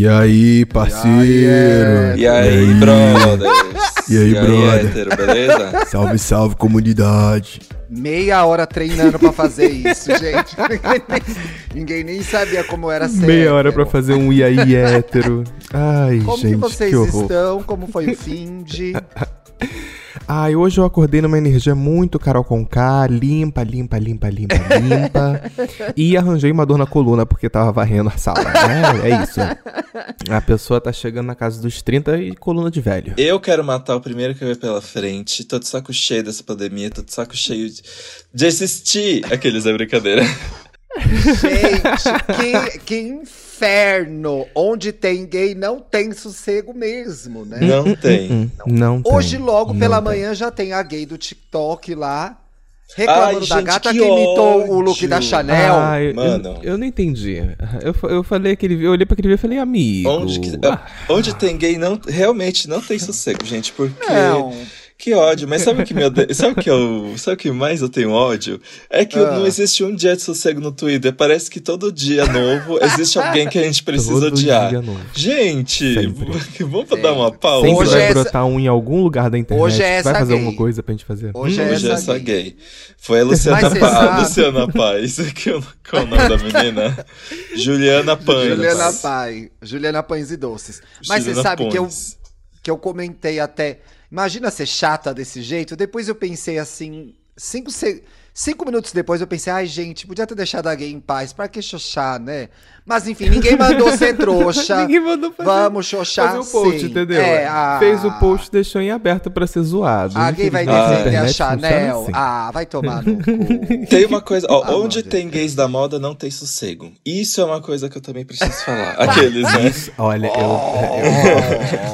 E aí, parceiro? E aí, brothers? E aí, brother? hétero, beleza? Salve, salve, comunidade. Meia hora treinando pra fazer isso, gente. Ninguém nem sabia como era ser. Meia hora hétero. pra fazer um e aí, hétero. Ai, Como gente, que vocês que horror. estão? Como foi o fim de. Ai, hoje eu acordei numa energia muito Carol com K, limpa, limpa, limpa, limpa, limpa. e arranjei uma dor na coluna porque tava varrendo a sala. É, é isso. A pessoa tá chegando na casa dos 30 e coluna de velho. Eu quero matar o primeiro que eu ver pela frente. Tô de saco cheio dessa pandemia, tô de saco cheio de, de assistir. Aqueles é brincadeira. Gente, que, que inferno! Onde tem gay não tem sossego mesmo, né? Não tem. Hum, não tem, Hoje, logo não pela tem. manhã, já tem a gay do TikTok lá. Reclamando Ai, da gente, gata que que, imitou o look ódio. da Chanel. Ah, eu, Mano. eu, eu não entendi. Eu, eu falei aquele eu olhei pra aquele vídeo e falei, amigo. Onde, que- ah, onde tem gay, não, realmente não tem sossego, gente. Porque. Não. Que ódio, mas sabe o que me ode- sabe o que eu, sabe o que mais eu tenho ódio? É que Ah. não existe um dia de sossego no Twitter. Parece que todo dia novo existe alguém que a gente precisa todo odiar. dia novo. Gente, Sempre. vamos dar uma pausa. Sempre Hoje vai é essa- brotar um em algum lugar da internet. Hoje é essa vai fazer gay. alguma coisa pra gente fazer. Hoje Hum, é Hoje é essa essa gay. gay. Foi a Luciana você Paz. sabe- Luciana Paz. Que eu- Qual é o nome da menina? Juliana Pães. Juliana Pai. Juliana Pães e Doces. Mas você Juliana sabe que eu, Pães. Que eu comentei até. Imagina ser chata desse jeito. Depois eu pensei assim. Cinco, se- cinco minutos depois eu pensei, ai, gente, podia ter deixado a gay em paz. Pra que xoxar, né? Mas enfim, ninguém mandou ser trouxa. Ninguém mandou fazer, Vamos xoxar fazer o post, sim. entendeu? É, a- Fez o post, deixou em aberto pra ser zoado. A gay vai Ah, defender a funciona Chanel. assim. Ah, vai tomar no cu. Tem uma coisa, ó, Ah, onde tem gays da moda não tem sossego. Isso é uma coisa que eu também preciso falar. Aqueles, né? Olha, eu,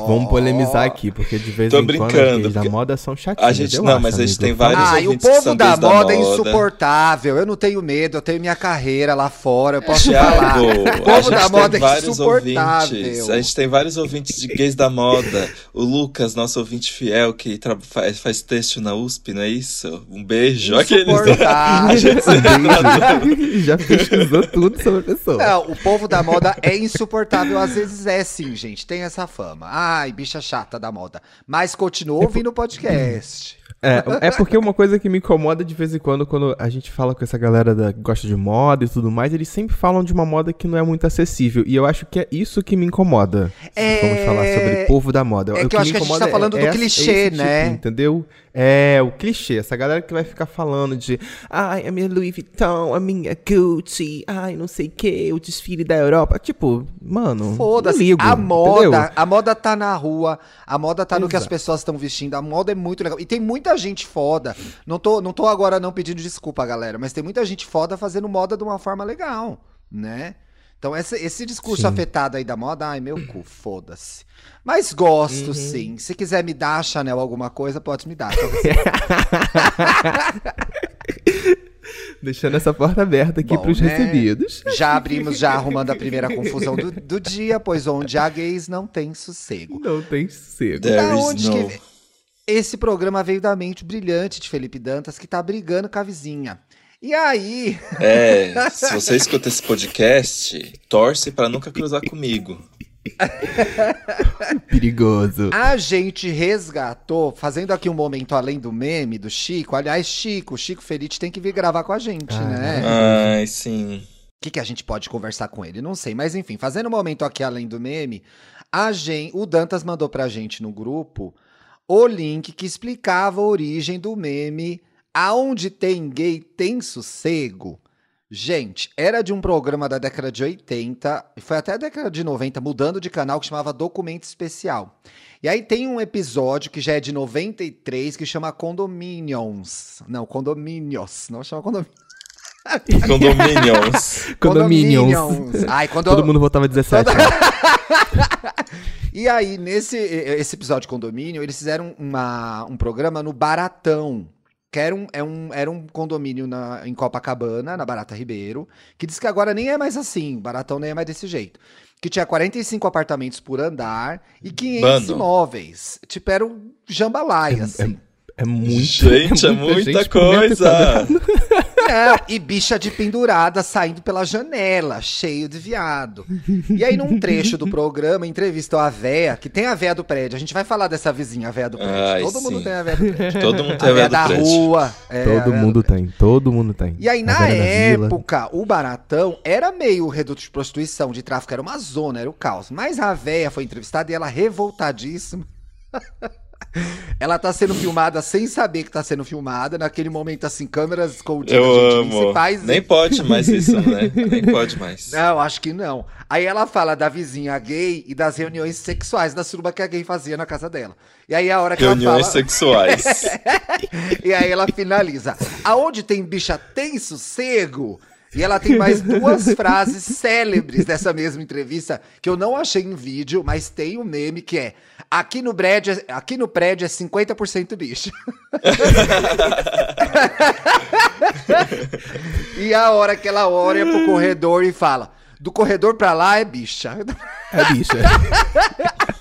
eu- Vamos polemizar aqui, porque de vez Tô em quando as brincando, gays da moda são chatinhas. a gente- não, acho, mas a gente tem vários Ah, e o povo da moda é moda. Insuportável. Eu não tenho medo, eu tenho minha carreira lá fora, eu posso Thiago, falar. O a povo gente da tem moda é vários insuportável. ouvintes. A gente tem vários ouvintes de gays da moda. O Lucas, nosso ouvinte fiel, que tra- faz, faz texto na USP, não é isso? Um beijo. Aqueles. Insuportável. Já pesquisou tudo sobre a pessoa. Não, o povo da moda é insuportável. Às vezes é sim, gente. Tem essa fama. Ai, bicha chata da moda. Mas continua ouvindo o podcast. É, é porque uma coisa que me incomoda de vez em quando, quando a gente fala com essa galera da, que gosta de moda e tudo mais, eles sempre falam de uma moda que não é muito acessível. E eu acho que é isso que me incomoda. É- Vamos falar sobre povo da moda. é O que eu acho que a gente tá falando do essa- clichê, esse né? tipo, entendeu? É, o clichê. Essa galera que vai ficar falando de ai, a minha Louis Vuitton, a minha Gucci, ai, não sei o que, o desfile da Europa. Tipo, mano, Foda-se. A moda, entendeu? a moda tá na rua, a moda tá no que as Exato. pessoas estão vestindo. A moda é muito legal. E tem muita gente foda. Não tô, não tô agora não pedindo desculpa, galera, mas tem muita gente foda fazendo moda de uma forma legal, né? Então esse, esse discurso Sim. afetado aí da moda, ai meu cu, foda-se. Mas gosto Uhum. sim. Se quiser me dar Chanel alguma coisa, pode me dar. Deixando essa porta aberta aqui Bom, pros né? recebidos. já abrimos, já arrumando a primeira confusão do, do dia, pois onde há gays não tem sossego. Não tem sossego. There Da onde no- que esse programa veio da mente brilhante de Felipe Dantas, que tá brigando com a vizinha. E aí, É, se você escuta esse podcast, torce pra nunca cruzar comigo. Perigoso. a gente resgatou, fazendo aqui um momento além do meme do Chico. Aliás, Chico, o Chico Felite tem que vir gravar com a gente, Ah, né? Ai, sim. O que, que a gente pode conversar com ele? Não sei, mas enfim, fazendo um momento aqui além do meme, a gente, o Dantas mandou pra gente no grupo o link que explicava a origem do meme Aonde tem gay tem sossego. Gente, era de um programa da década de 80, e foi até a década de 90, mudando de canal, que chamava Documento Especial. E aí tem um episódio que já é de 93, que chama Condominions. Não, Condomínios. Não chama Condomínios. Condominions. Condominions. Ai, quando Todo mundo votava 17. né? E aí, nesse esse episódio de condomínio, eles fizeram uma, um programa no Baratão. Que era um, é um, era um condomínio na, em Copacabana, na Barata Ribeiro, que diz que agora nem é mais assim, Baratão nem é mais desse jeito. Que tinha 45 apartamentos por andar e 500 Bando. imóveis. Tipo, era um jambalaya, assim. É muito. Gente, é muita gente por metro coisa. Não, e bicha de pendurada saindo pela janela, cheio de viado. E aí, num trecho do programa, entrevistou a véia, que tem a véia do prédio. A gente vai falar dessa vizinha, a véia do prédio. Ai, todo mundo sim. tem a véia do prédio. Todo mundo A tem a véia véia do da prédio. rua. é, a todo mundo tem, todo mundo tem. E aí, A na época, o Baratão era meio reduto de prostituição, de tráfico, era uma zona, era o caos. Mas a véia foi entrevistada e ela revoltadíssima. ela tá sendo filmada sem saber que tá sendo filmada, naquele momento, assim, câmeras escondidas Eu de amo. principais. Nem pode mais isso, né? Nem pode mais. Não, acho que não. Aí ela fala da vizinha gay e das reuniões sexuais da suruba que a gay fazia na casa dela. E aí a hora que Reuniões ela fala... sexuais. E aí ela finaliza. Aonde tem bicha tem sossego? E ela tem mais duas frases célebres dessa mesma entrevista que eu não achei em vídeo, mas tem um meme que é: aqui no prédio, é- aqui no prédio é 50% bicha. e a hora que ela olha pro corredor e fala: do corredor pra lá é bicha. É bicha.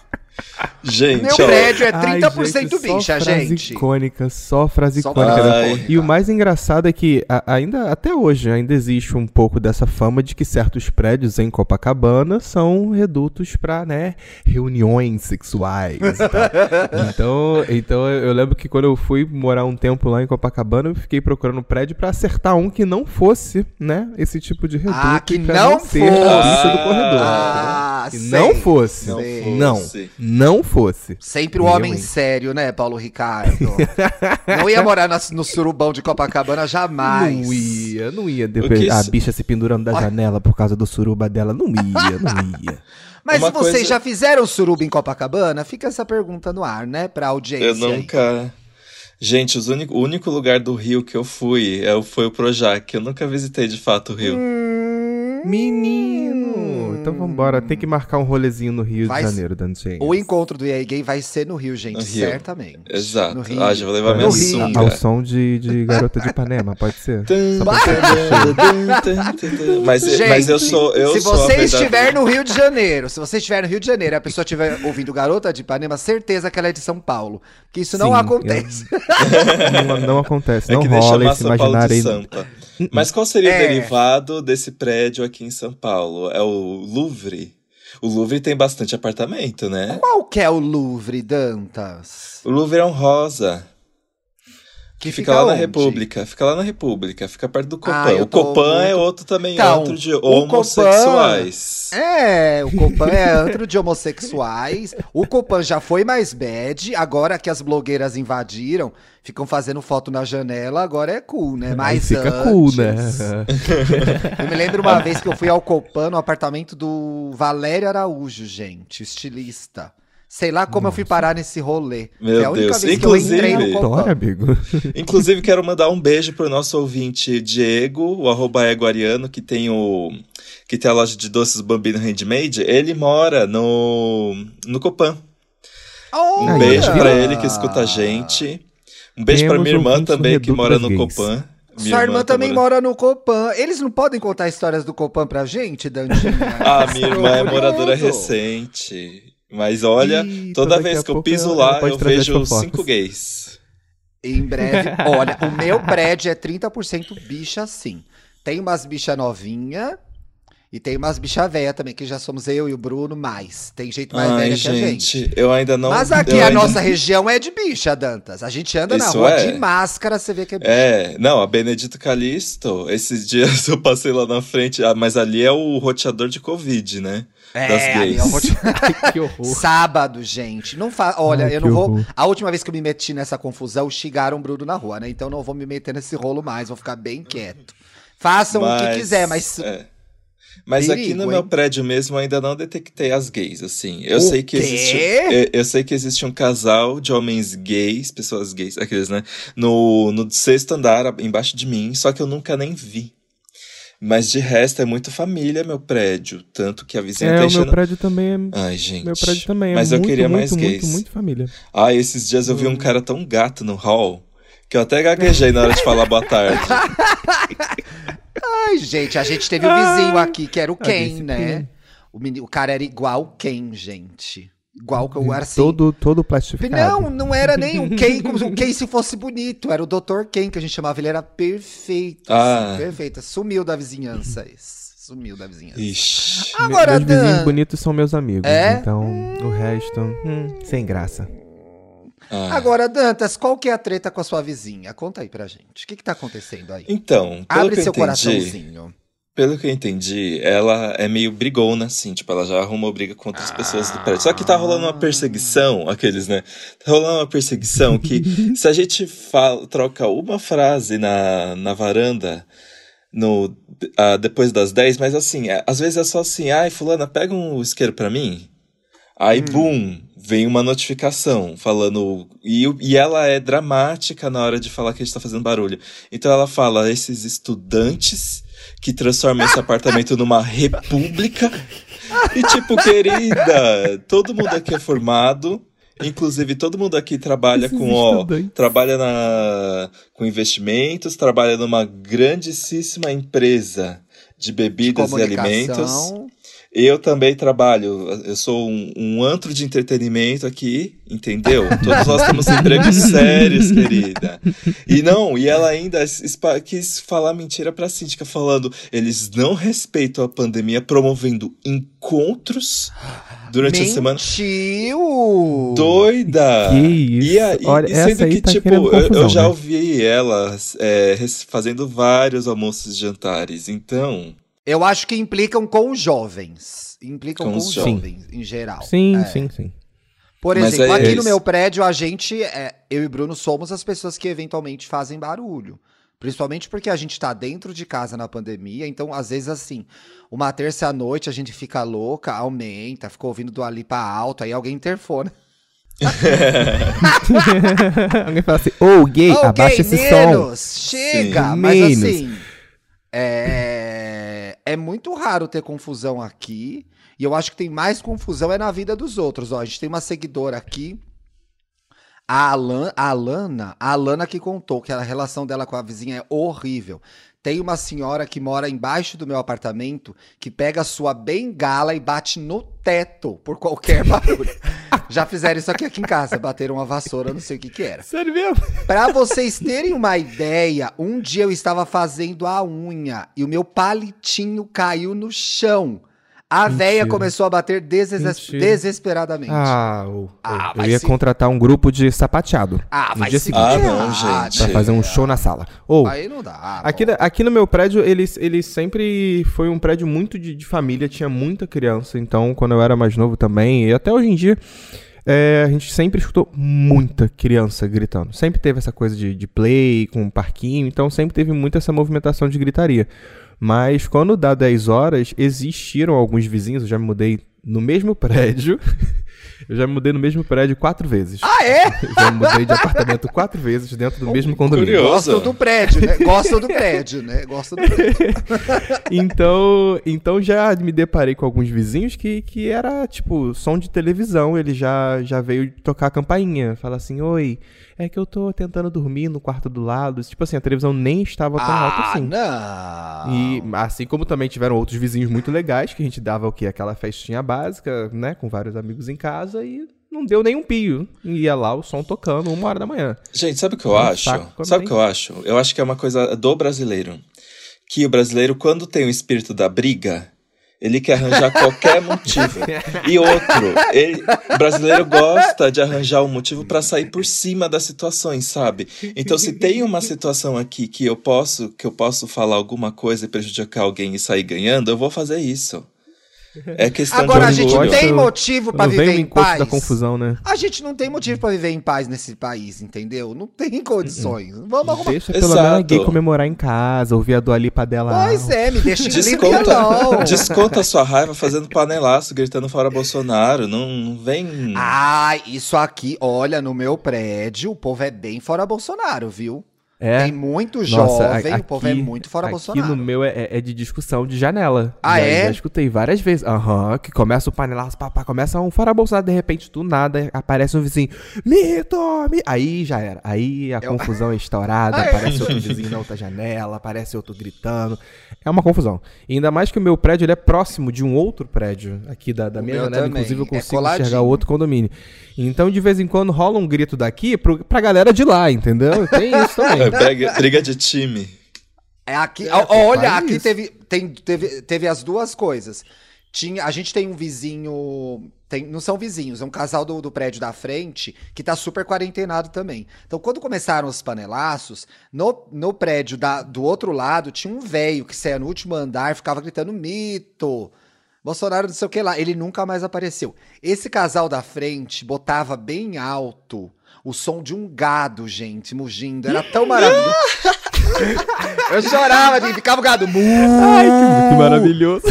Gente, Meu ó. prédio é Ai, 30% gente, só bicha, frase gente. icônica, só frase Só icônica. frase da- icônica. E o mais engraçado é que a- ainda até hoje ainda existe um pouco dessa fama de que certos prédios em Copacabana são redutos para né, reuniões sexuais. tal. então, então eu lembro que quando eu fui morar um tempo lá em Copacabana, eu fiquei procurando um prédio para acertar um que não fosse, né, esse tipo de reduto. Ah, que não ser a fosse. do corredor. Ah, que sei. não fosse. Não Sei. Não, fosse. não fosse. Sempre o Eu, homem hein? sério, né, Paulo Ricardo? não ia morar na- no surubão de Copacabana jamais. Não ia, não ia. Depois que a bicha se pendurando da janela por causa do suruba dela. Não ia, não ia. Mas Uma vocês coisa- já fizeram suruba em Copacabana? Fica essa pergunta no ar, né, pra audiência. Eu aí. nunca. Gente, os único, o único lugar do Rio que eu fui é, foi o Projac. Eu nunca visitei de fato o Rio. Hum, Menino! Então vambora. Tem que marcar um rolezinho no Rio Vai de Janeiro, dando gente. O encontro do EA Gay vai ser no Rio, gente, No Rio. certamente. Exato. No Rio. Ah, já vou levar minha sunga. Ao som de, de Garota de Ipanema, pode ser? Mas, Gente, mas eu sou. Eu se sou você estiver no Rio de Janeiro, se você estiver no Rio de Janeiro e a pessoa estiver ouvindo Garota de Ipanema, certeza que ela é de São Paulo. Que isso não Sim, acontece. Não, não acontece, É não rola esse imaginário aí. Sampa. Mas qual seria É. o derivado desse prédio aqui em São Paulo? É o Louvre? O Louvre tem bastante apartamento, né? Qual que é o Louvre, Dantas? O Louvre é um rosa. Que Fica, lá na onde? República. Fica lá na República. Fica perto do Copan. Ah, o Copan é muito- outro também, Então, outro de o Copan- homossexuais. É, o Copan é antro de homossexuais. O Copan já foi mais bad. Agora que as blogueiras invadiram, ficam fazendo foto na janela, agora é cool, né? Aí Mas fica antes- cool, né? Eu me lembro uma vez que eu fui ao Copan no apartamento do Valério Araújo, gente, estilista. Sei lá como eu fui parar nesse rolê. Meu Foi a única Deus. vez que eu entrei Inclusive- no amigo. Inclusive, quero mandar um beijo pro nosso ouvinte Diego, o arroba eguariano, que tem o. que tem a loja de doces Bambino Handmade. Ele mora no. no Copan. Um Olha! beijo pra ele que escuta a gente. Um beijo pra Temos minha irmã também, que mora no. Copan. Minha Sua irmã tá também mora no Copan. Eles não podem contar histórias do Copan pra gente, Dandinha? Ah, minha irmã é Curioso. moradora recente. Mas olha, Ih, toda vez que eu piso lá, eu vejo cinco gays. Em breve. Olha, o meu prédio é 30% bicha, sim. Tem umas bicha novinha e tem umas bicha velha também, que já somos eu e o Bruno mais. Tem gente mais Ai, velha que a gente. gente, eu ainda não. Mas aqui a ainda- nossa região é de bicha, Dantas. A gente anda na Isso rua é. de máscara, você vê que é bicha. É, não, a Benedito Calixto, esses dias eu passei lá na frente, ah, mas ali é o roteador de Covid, né? Das É, ali gays. eu vou te- Ai, que horror. Sábado, gente. Não fa... Olha, Ai, eu não vou. horror. A última vez que eu me meti nessa confusão, xingaram o Bruno na rua, né? Então não vou me meter nesse rolo mais, vou ficar bem quieto. Façam o que quiser, mas. é. Mas aqui Perigo, no meu hein? prédio mesmo eu ainda não detectei as gays, assim. Eu O sei que quê? existe. Eu, eu sei que existe um casal de homens gays, pessoas gays, aqueles, né? No, no sexto andar, embaixo de mim, só que eu nunca nem vi. Mas de resto é muito família meu prédio. Tanto que a vizinha É, tá o enchendo. meu prédio também é. Ai, gente. Meu prédio também é Mas eu muito, queria muito, mais muito, gays. muito família. Ah, esses dias eu vi Hum. um cara tão gato no hall que eu até gaguejei na hora de falar boa tarde. Ai, gente, a gente teve um vizinho aqui que era o Ken, né? O, meni- o cara era igual o Ken, gente. Igual que eu era assim. Todo, todo plastificado. Não, não era nem o Ken, como se o Ken se fosse bonito. Era o Dr. Ken que a gente chamava. Ele era perfeito. Ah. assim, perfeito. Sumiu da vizinhança esse. Sumiu da vizinhança. Ixi. Agora, meus vizinhos Dan, bonitos são meus amigos. É? Então, o resto, hum, sem graça. Ah. agora, Dantas, qual que é a treta com a sua vizinha? Conta aí pra gente. O que que tá acontecendo aí? Então, pelo Abre que eu seu entendi, coraçãozinho. Pelo que eu entendi, ela é meio brigona, assim, tipo, ela já arrumou briga com outras pessoas do prédio. Só que tá rolando uma perseguição, aqueles, né? Tá rolando uma perseguição que se a gente fala, troca uma frase na, na varanda no, ah, depois das 10, mas assim, é- às vezes é só assim, ai, fulana, pega um isqueiro pra mim. Aí, boom, vem uma notificação falando. E, e ela é dramática na hora de falar que a gente tá fazendo barulho. Então ela fala: esses estudantes que transformam esse apartamento numa república. E tipo, querida, todo mundo aqui é formado. Inclusive, todo mundo aqui trabalha Esses com, ó, trabalha na, com investimentos, trabalha numa grandíssima empresa de bebidas e alimentos. Eu também trabalho, eu sou um, um antro de entretenimento aqui, entendeu? Todos nós temos empregos sérios, querida. E não, e ela ainda quis falar mentira pra síndica, falando eles não respeitam a pandemia, promovendo encontros durante a semana. Mentiu! Doida! Que isso? E, a- e- Olha, e essa sendo aí que, tá tipo, querendo eu, eu confusão, já né? ouvi ela é, fazendo vários almoços e jantares, então. Eu acho que implicam com os jovens. Implicam Com com, os jovens. jovens, em geral. Sim, É. sim, sim. Por Mas exemplo, é aqui no meu prédio, a gente, é, eu e Bruno somos as pessoas que eventualmente fazem barulho. Principalmente porque a gente tá dentro de casa na pandemia, então às vezes assim, uma terça à noite a gente fica louca, aumenta, fica ouvindo do ali pra alto, aí alguém interfona. Alguém fala assim, ô gay, Ô, abaixa gay, esse som. menos, Chega! Sim. Mas Menos. assim, é, é muito raro ter confusão aqui. E eu acho que tem mais confusão é na vida dos outros. Ó, a gente tem uma seguidora aqui, a, Alan, a Alana, a Alana que contou que a relação dela com a vizinha é horrível. Tem uma senhora que mora embaixo do meu apartamento que pega a sua bengala e bate no teto por qualquer barulho. Já fizeram isso aqui, aqui em casa, bateram uma vassoura, não sei o que que era. Sério mesmo? Pra vocês terem uma ideia, um dia eu estava fazendo a unha e o meu palitinho caiu no chão. A Mentira. véia começou a bater deses- Mentira. desesperadamente. Ah, o- Ah, eu ia se- contratar um grupo de sapateado. Ah, no vai dia se seguinte. Ah, não, ferrar, gente. Pra fazer um show na sala. Ou, Aí não dá. aqui, aqui no meu prédio, ele, ele sempre foi um prédio muito de, de família, tinha muita criança. Então, quando eu era mais novo também, e até hoje em dia, é, a gente sempre escutou muita criança gritando. Sempre teve essa coisa de, de play com um parquinho, então sempre teve muita essa movimentação de gritaria. Mas quando dá 10 horas, existiram alguns vizinhos, eu já me mudei no mesmo prédio. eu já me mudei no mesmo prédio quatro vezes. Ah, é? Eu já me mudei de apartamento quatro vezes dentro do mesmo condomínio. curioso. Gostam do prédio, né? Gostam do prédio, né? Gostam do prédio. Então, então já me deparei com alguns vizinhos que, que era tipo som de televisão. Ele já, já veio tocar a campainha. Fala assim: Oi, é que eu tô tentando dormir no quarto do lado. Tipo assim, a televisão nem estava tão alta Ah, assim. não. E assim como também tiveram outros vizinhos muito legais, que a gente dava o quê? Aquela festinha básica, né? Com vários amigos em casa e não deu nenhum pio. E ia lá o som tocando, uma hora da manhã. Gente, sabe o que eu É um acho? Sabe o que eu acho? Eu acho que é uma coisa do brasileiro. Que o brasileiro, quando tem o espírito da briga, ele quer arranjar qualquer motivo. E outro, ele, brasileiro gosta de arranjar um motivo pra sair por cima das situações, sabe? Então, se tem uma situação aqui que eu posso, que eu posso falar alguma coisa e prejudicar alguém e sair ganhando, eu vou fazer isso. É questão Agora, a de gente orgulho. tem motivo vem viver em paz. da confusão, né? A gente não tem motivo pra viver em paz nesse país, entendeu? Não tem condições. Vamos arrumar. Deixa pelo menos a Exato. gay comemorar em casa, ouvir a Dua Lipa dela. Pois é, me deixa Desconta, não. desconta a sua raiva fazendo panelaço, gritando fora Bolsonaro. Não, não vem. Ah, isso aqui, olha, no meu prédio, o povo é bem fora Bolsonaro, viu? É. Tem muito Nossa, jovem, a- o povo é aqui- muito fora aqui Bolsonaro. no meu é, é de discussão de janela. Ah, já, é? Já escutei várias vezes. Aham, que começa o panelaço, pá, pá, começa um fora Bolsonaro, de repente, do nada, aparece um vizinho, mito, mi-" Aí já era. Aí a Eu- confusão é estourada, é? aparece outro vizinho na outra janela, aparece outro gritando. É uma confusão. E ainda mais que o meu prédio ele é próximo de um outro prédio aqui da, da minha janela. também, Inclusive, eu é consigo coladinho. enxergar outro condomínio. Então, de vez em quando, rola um grito daqui pro, pra galera de lá, entendeu? Tem isso também. É, briga, briga de time. É aqui, É, olha, aqui isso. teve, tem, teve, teve as duas coisas. Tinha, a gente tem um vizinho, tem, não são vizinhos, é um casal do, do prédio da frente que tá super quarentenado também. Então, quando começaram os panelaços, no, no prédio da, do outro lado tinha um velho que saía no último andar, ficava gritando mito. Bolsonaro não sei o que lá, ele nunca mais apareceu. Esse casal da frente botava bem alto o som de um gado, gente, mugindo. Era tão maravilhoso. Eu chorava de ficava o gado. Mu, Ai, que, que maravilhoso.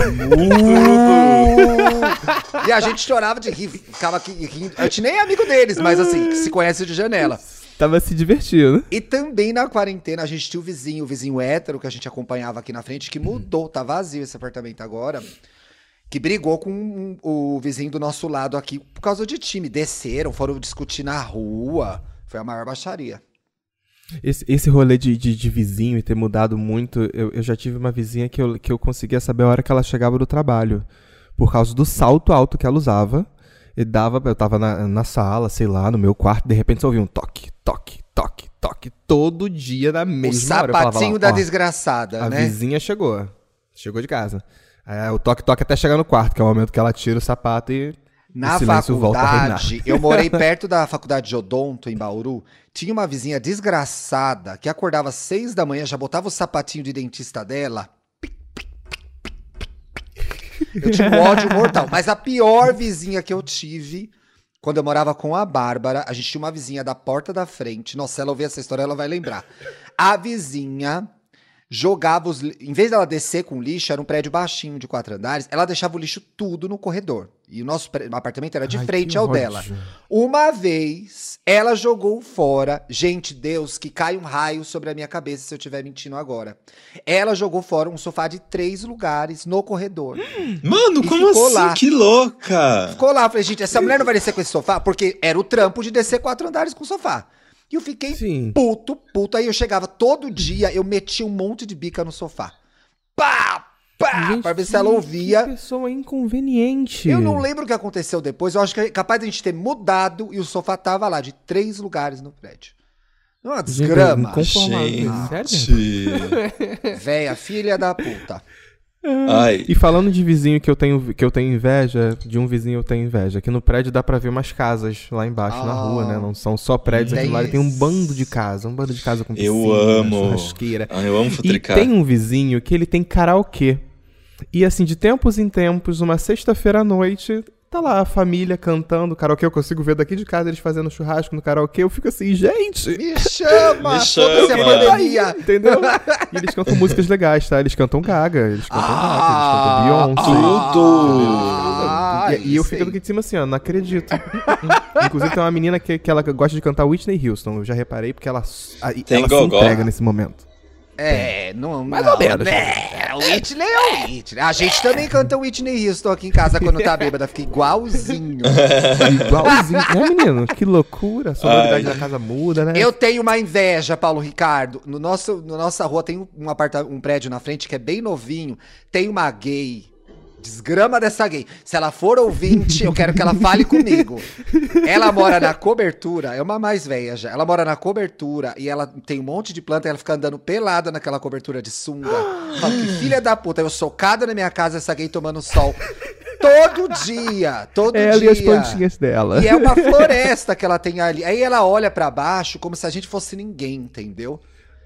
E a gente chorava de rir, ficava aqui rindo. A gente nem é amigo deles, mas assim, se conhece de janela. Tava se divertindo. E também na quarentena a gente tinha o vizinho, o vizinho hétero que a gente acompanhava aqui na frente, que mudou, tá vazio esse apartamento agora. Que brigou com o vizinho do nosso lado aqui por causa de time. Desceram, foram discutir na rua. Foi a maior baixaria. Esse, esse rolê de, de, de vizinho e ter mudado muito, eu, eu já tive uma vizinha que eu, que eu conseguia saber a hora que ela chegava do trabalho. Por causa do salto alto que ela usava. E dava, eu tava na, na sala, sei lá, no meu quarto, de repente só ouvia um toque, toque, toque, toque, todo dia na O mesma hora. Eu falava sapatinho lá, da "Ó, desgraçada, A né? vizinha chegou. Chegou de casa. Aí o toque-toque até chegar no quarto, que é o momento que ela tira o sapato e Na o silêncio volta a reinar. faculdade, eu morei perto da faculdade de Odonto, em Bauru. Tinha uma vizinha desgraçada que acordava às seis da manhã, já botava o sapatinho de dentista dela. Eu tinha um ódio mortal. Mas a pior vizinha que eu tive, quando eu morava com a Bárbara, a gente tinha uma vizinha da porta da frente. Nossa, se ela ouvir essa história, ela vai lembrar. A vizinha jogava os. Em vez dela descer com lixo, era um prédio baixinho de quatro andares, ela deixava o lixo tudo no corredor. E o nosso apartamento era de Ai, frente ao ódio. dela. Uma vez, ela jogou fora. Gente, Deus, que cai um raio sobre a minha cabeça se eu estiver mentindo agora. Ela jogou fora um sofá de três lugares no corredor. Mano, E como assim? lá. Que louca! Ficou lá, falei, gente, essa mulher não vai descer com esse sofá? Porque era o trampo de descer quatro andares com o sofá. E eu fiquei Sim. puto, puto. Aí eu chegava todo dia, eu metia um monte de bica no sofá. Pá! Pá! Gente, pra ver se ela ouvia. Que pessoa inconveniente. Eu não lembro o que aconteceu depois. Eu acho que é capaz de a gente ter mudado e o sofá tava lá, de três lugares no prédio. Uma Gente, desgrama. inconformável. Sério? Gente. Véia, filha da puta. Ai, E falando de vizinho que eu tenho que eu tenho inveja, de um vizinho eu tenho inveja. Aqui no prédio dá pra ver umas casas lá embaixo na Ah. rua, né? Não são só prédios aqui lá, tem um bando de casa, um bando de casa com Eu piscina, amo. churrasqueira. ai, eu amo E futricar. tem um vizinho que ele tem karaokê. E assim, de tempos em tempos, uma sexta-feira à noite, tá lá a família cantando karaokê. Eu consigo ver daqui de casa eles fazendo churrasco no karaokê. Eu fico assim, gente, Me chama! Me Foda-se a chama. pandemia! entendeu? e eles cantam músicas legais, tá? Eles cantam Gaga, eles cantam Gaga, Ah, eles cantam Beyoncé. ah, E- e, eu fico aqui de cima assim, ó, não acredito. Inclusive tem uma menina que, que ela gosta de cantar Whitney Houston, eu já reparei, porque ela, a- ela se entrega nesse momento. É, não, Mais não, ou menos. Né? O Whitney é o Whitney. A gente também canta Whitney Houston aqui em casa quando tá bêbada, fica igualzinho. Igualzinho. né, menino? Que loucura. A sonoridade da casa muda, né? Eu tenho uma inveja, Paulo Ricardo. No nosso, no nossa rua tem um, aparta, um prédio na frente que é bem novinho. Tem uma gay. Desgrama dessa gay. Se ela for ouvinte, eu quero que ela fale comigo. Ela mora na cobertura, é uma mais velha já. Ela mora na cobertura e ela tem um monte de planta e ela fica andando pelada naquela cobertura de sunga. Falo que filha da puta, eu socada na minha casa, essa gay tomando sol. Todo dia, todo Ela dia. e as plantinhas dela. E é uma floresta que ela tem ali. Aí ela olha pra baixo como se a gente fosse ninguém, entendeu?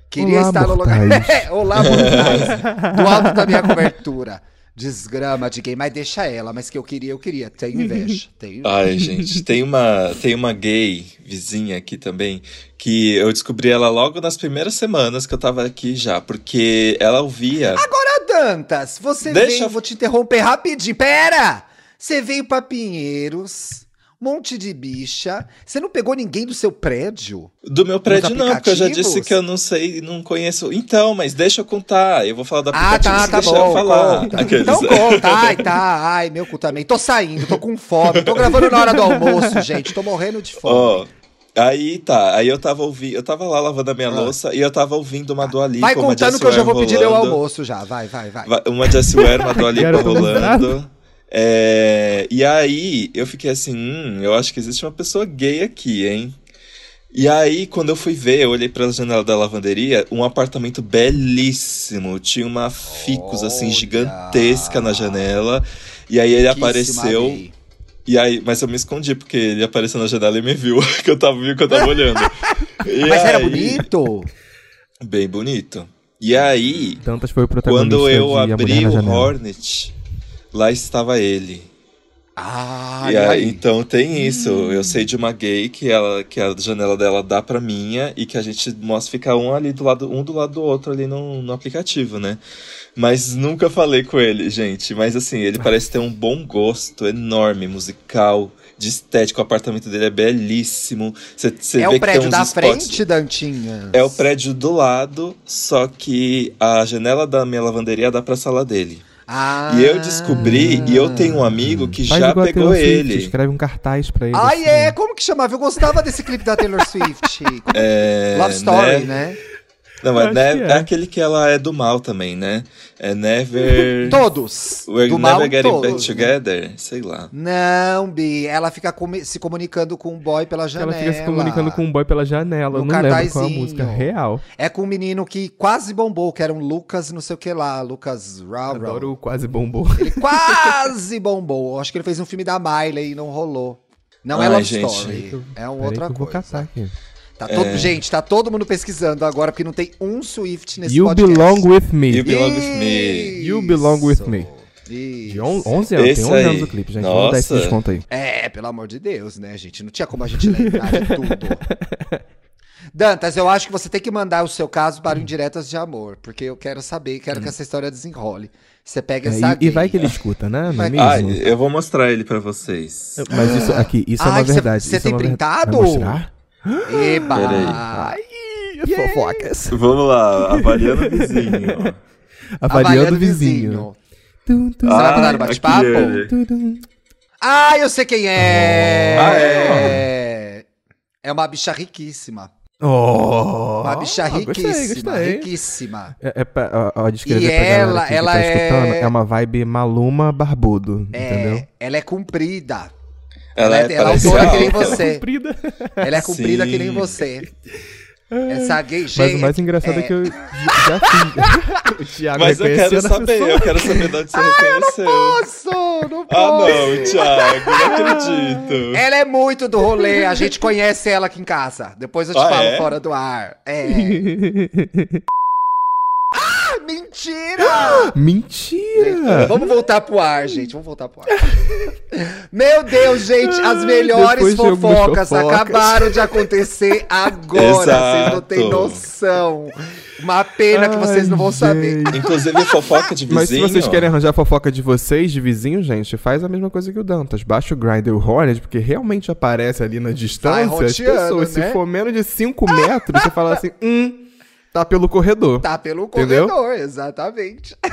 Queria Olá, estar no lugar. Olá, mortais. Do alto da minha cobertura. Desgrama de gay, mas deixa ela. Mas que eu queria, eu queria. Tenho inveja. Tenho inveja. Ai, gente, tem uma, tem uma gay vizinha aqui também, que eu descobri ela logo nas primeiras semanas que eu tava aqui já, porque ela ouvia. Agora, Dantas, você Deixa veio, eu- vou te interromper rapidinho. Pera! Você veio pra Pinheiros, monte de bicha. Você não pegou ninguém do seu prédio? Do meu prédio não, porque eu já disse que eu não sei, não conheço. Então, mas deixa eu contar. Eu vou falar do Ah, aplicativo tá, se tá eu bom. falar. conta. Aqueles- Então conta. Ai, tá. Ai, meu cu também. Tô saindo, tô com fome. Tô gravando na hora do almoço, gente. Tô morrendo de Ó, fome. aí tá. Aí eu tava ouvindo, eu tava lá lavando a minha louça e eu tava ouvindo uma Dua Lipa, Ah. vai contando que eu já vou pedir meu rolando. almoço já. Vai, vai, vai. Va- Uma Jessie Ware, uma Dua Lipa rolando. É, e aí eu fiquei assim, hum, eu acho que existe uma pessoa gay aqui, hein? E aí, quando eu fui ver, eu olhei pela janela da lavanderia, um apartamento belíssimo. Tinha uma ficus, assim, gigantesca na janela. E aí ele apareceu. gay. E aí, mas eu me escondi, porque ele apareceu na janela e me viu, que eu tava, viu que eu tava olhando. E Mas era aí- bonito? Bem bonito. E aí, Dantas foi o protagonista quando eu abri na o Janela. Hornet, lá estava ele. Ah, e aí, então tem isso. Eu sei de uma gay que, ela, que a janela dela dá pra minha e que a gente mostra ficar um ali do lado, um do lado do outro ali no, no aplicativo, né? Mas nunca falei com ele, gente. Mas assim, ele parece ter um bom gosto enorme, musical, de estética. O apartamento dele é belíssimo. Você você É vê o prédio da spots- frente, Dantinha? É o prédio do lado, só que a janela da minha lavanderia dá pra sala dele. Ah. E eu descobri, e eu tenho um amigo que Faz já pegou Taylor Swift, ele. Escreve um cartaz pra ele. Ai, assim. é, como que chamava? Eu gostava desse clipe da Taylor Swift. É, Love Story, né? né? Não, Eu é, é. é. aquele que ela é do mal também, né? É Never. Todos. We're do never mal, getting todos, back né? together. Sei lá. Não, Bi, ela fica comi- se comunicando com um boy pela janela. Ela fica se comunicando com um boy pela janela. No Eu não lembro qual é a música real. É com um menino que quase bombou, que era um Lucas não sei o que lá, Lucas Rau. Adoro o quase bombom. Ele quase bombou. Acho que ele fez um filme da Miley e não rolou. Não é Ai, Love gente. Story. É outra que eu vou coisa. caçar aqui. Tá todo- É. Gente, tá todo mundo pesquisando agora, porque não tem um Swift nesse You podcast. Belong With Me. You Belong With Me. You Belong With Me. Isso. De on- 11 anos, Esse tem 11 anos aí. o clipe, gente. Vamos dar esse Nossa. desconto aí. É, pelo amor de Deus, né, gente? Não tinha como a gente lembrar de tudo. Dantas, eu acho que você tem que mandar o seu caso para o Indiretas de Amor, porque eu quero saber, quero que essa história desenrole. Você pega É, essa e, e vai que ele escuta, né? Não é mesmo? Ah, eu vou mostrar ele pra vocês. Mas isso aqui, isso é Ai, uma cê- verdade. cê isso tem é uma ver- printado? Vai mostrar? Eba! Peraí. Ai, fofocas. Vamos lá, avaliando o vizinho. Avaliando o vizinho. Tum, tum, Você vai Ah, mandar no bate-papo? aquele. tum, tum. Ah, eu sei quem é! Ah, é! É uma bicha riquíssima. Oh, Uma bicha riquíssima. Gostei, gostei. Riquíssima. É, é pra, ó, ó, descrever E pra ela- que ela tá é- escutando. É uma vibe Maluma barbudo, entendeu? É, ela é comprida. Ela, Ela é- é, ela é parece autora que nem você. Comprida. Ela é comprida Sim. que nem você. Essa gay, Mas gente. o mais engraçado é, que eu já já fiz. o Thiago Mas eu quero saber, pessoa. eu quero saber de onde você reconheceu. Posso, não Ah, posso. não, Thiago, não acredito. Ela é muito do rolê, a gente conhece ela aqui em casa. Depois eu te Ah, falo é? fora do ar. É. Mentira! Mentira! Vamos voltar pro ar, gente. Vamos voltar pro ar. Meu Deus, gente, as melhores fofocas, fofocas. acabaram de acontecer agora. Vocês não têm noção. Uma pena que vocês não vão Ai, saber. gente. Inclusive fofoca de vizinho. Mas se vocês querem arranjar fofoca de vocês, de vizinho, gente, faz a mesma coisa que o Dantas. Baixa o Grindr o Hornet, porque realmente aparece ali na distância as roteando, pessoas. né? Se for menos de 5 metros, você fala assim, hum, tá pelo corredor. Tá pelo Entendeu? corredor, exatamente.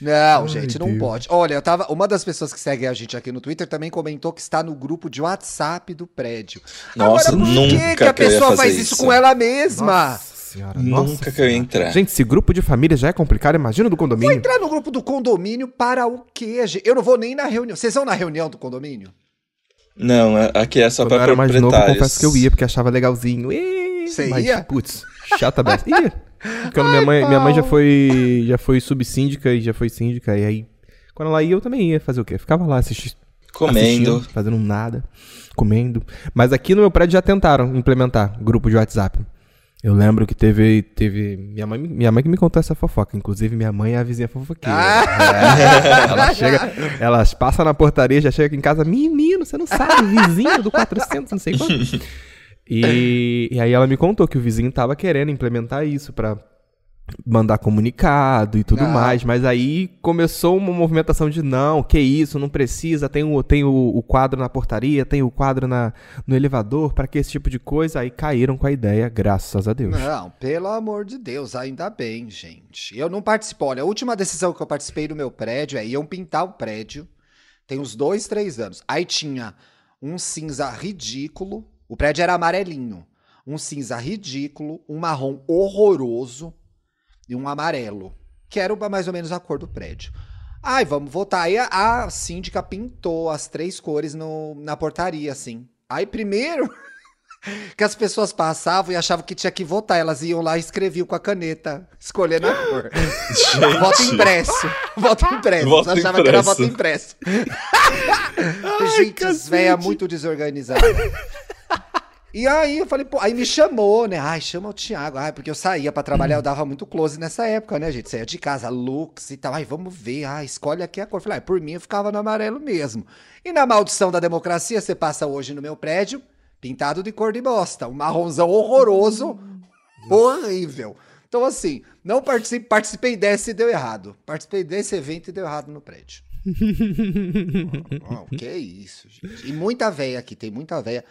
Não, Ai, gente, não Deus. pode. Olha, eu tava. Uma das pessoas que segue a gente aqui no Twitter também comentou que está no grupo de WhatsApp do prédio. Nossa, Agora, por nunca que, a pessoa faz isso isso. com ela mesma? Nossa senhora, nossa Nunca que eu ia entrar. Gente, se grupo de família já é complicado, imagina do Vou condomínio. entrar no grupo do condomínio para o quê, gente? Eu não vou nem na reunião. Vocês vão na reunião do condomínio? Não, aqui é só Quando eu pra era mais novo, confesso que eu ia, porque achava legalzinho. Ih, Você mas, ia? Putz, chata beça. Ia. Quando minha mãe, minha mãe já foi já foi subsíndica e já foi síndica, e aí, quando ela ia, eu também ia fazer o quê? Ficava lá assistindo. Comendo. assistindo, fazendo nada, comendo. Mas aqui no meu prédio já tentaram implementar grupo de WhatsApp. Eu lembro que teve. teve minha, mãe, minha mãe que me contou essa fofoca. Inclusive, minha mãe é a vizinha fofoqueira. É, ela chega, elas passam na portaria, já chega aqui em casa, menino, você não sabe, vizinho do 400, não sei quanto. E, e aí ela me contou que o vizinho tava querendo implementar isso pra, mandar comunicado e tudo Não. mais, mas aí começou uma movimentação de não, que isso, não precisa, tem o, tem o, o quadro na portaria, tem o quadro na, no elevador, pra que esse tipo de coisa? Aí caíram com a ideia, graças a Deus. Não, pelo amor de Deus, ainda bem, gente. Eu não participo. Olha, a última decisão que eu participei no meu prédio é iam pintar o prédio. Tem uns dois, três anos. Aí tinha um cinza ridículo. O prédio era amarelinho. Um cinza ridículo, um marrom horroroso e um amarelo. Que era mais ou menos a cor do prédio. Ai, vamos votar. Aí a, a síndica pintou as três cores no- na portaria, assim. Aí primeiro que as pessoas passavam e achavam que tinha que votar. Elas iam lá e escreviam com a caneta, escolhendo a cor. voto impresso. Voto impresso. Voto Achava que era impresso. voto impresso. Gente, as véia muito desorganizada. E aí eu falei, pô, aí me chamou, né? Ai, chama o Thiago. Ai, porque eu saía pra trabalhar, eu dava muito close nessa época, né, gente? Saía de casa, looks e tal. Ai, vamos ver. Ai, escolhe aqui a cor. Falei, ai, por mim eu ficava no amarelo mesmo. E na maldição da democracia, você passa hoje no meu prédio, pintado de cor de bosta. Um marronzão horroroso, horrível. Então, assim, não participei, participei dessa e deu errado. Participei desse evento e deu errado no prédio. Oh, que isso, gente. E muita véia aqui, tem muita véia.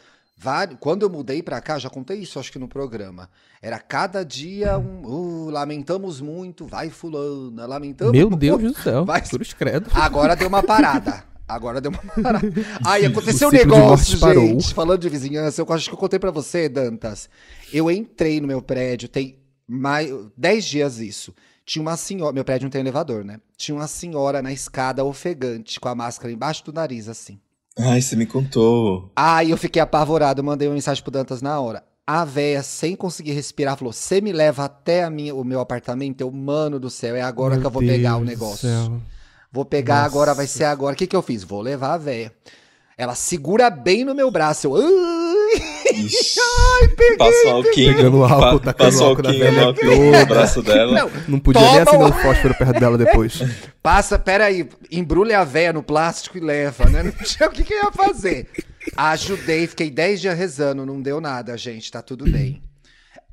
Quando eu mudei pra cá, já contei isso, acho que no programa. Era cada dia um. "Uh, lamentamos muito, vai fulana, lamentamos Meu muito." Deus do céu, Vai- cruz credo. Agora deu uma parada. Agora deu uma parada. Aí aconteceu um negócio, morte parou. gente. Falando de vizinhança, eu acho que eu contei pra você, Dantas. Eu entrei no meu prédio, tem mais 10 dias isso. Tinha uma senhora, meu prédio não tem elevador, né? Tinha uma senhora na escada ofegante, com a máscara embaixo do nariz, assim. Ai, você me contou. Aí eu fiquei apavorado, mandei uma mensagem pro Dantas na hora. A véia, sem conseguir respirar, falou: Você me leva até a minha, o meu apartamento? Eu, mano do céu, é agora Meu que eu vou pegar o Deus negócio. céu. Vou pegar Nossa. agora, vai ser agora. O que, que eu fiz? Vou levar a véia. Ela segura bem no meu braço. Eu. Ai! Ixi. Passa o alquinho. Pegando álcool, pa- tacando álcool na velha no, braço dela. Não, Não podia nem acender o- fósforo perto dela depois. Passa, peraí, embrulha a véia no plástico e leva, né? Não tinha o que, que eu ia fazer. Ajudei, fiquei 10 dias rezando, não deu nada, gente, tá tudo bem.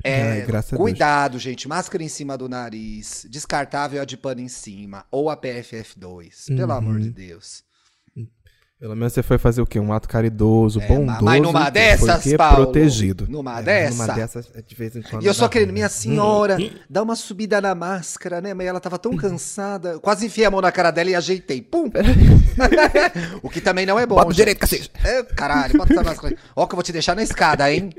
É, Ai, cuidado, gente, máscara em cima do nariz, descartável a de pano em cima, ou a PFF2, pelo Uhum. amor de Deus. Pelo menos você foi fazer o quê? Um ato caridoso, É, bondoso. mas numa foi dessas, quê? Paulo, protegido. numa É, dessa. Numa dessas, é, de vez em quando. E eu só querendo, minha né? senhora, dá uma subida na máscara, né? Mas ela tava tão cansada. Eu Quase enfiei a mão na cara dela e ajeitei. Pum! o que também não é bom. Bota gente. direito, cacete. É, caralho, bota essa máscara. Ó, que eu vou te deixar na escada, hein?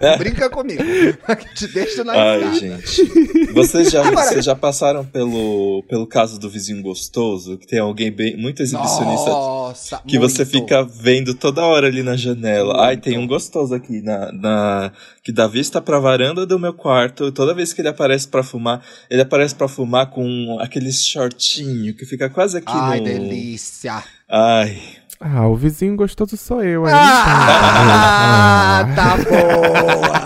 Não Brinca comigo. te deixo na Ai, gente. Vocês já, Agora- vocês já passaram pelo, pelo caso do vizinho gostoso? Que tem alguém bem, muito exibicionista Nossa, que você muito. fica vendo toda hora ali na janela. Ai, Muito. tem um gostoso aqui na, na que dá vista pra varanda do meu quarto. Toda vez que ele aparece pra fumar, ele aparece pra fumar com aquele shortinho que fica quase aqui Ai, no. delícia. Ai. Ah, o vizinho gostoso sou eu. aí Ah, não tá boa.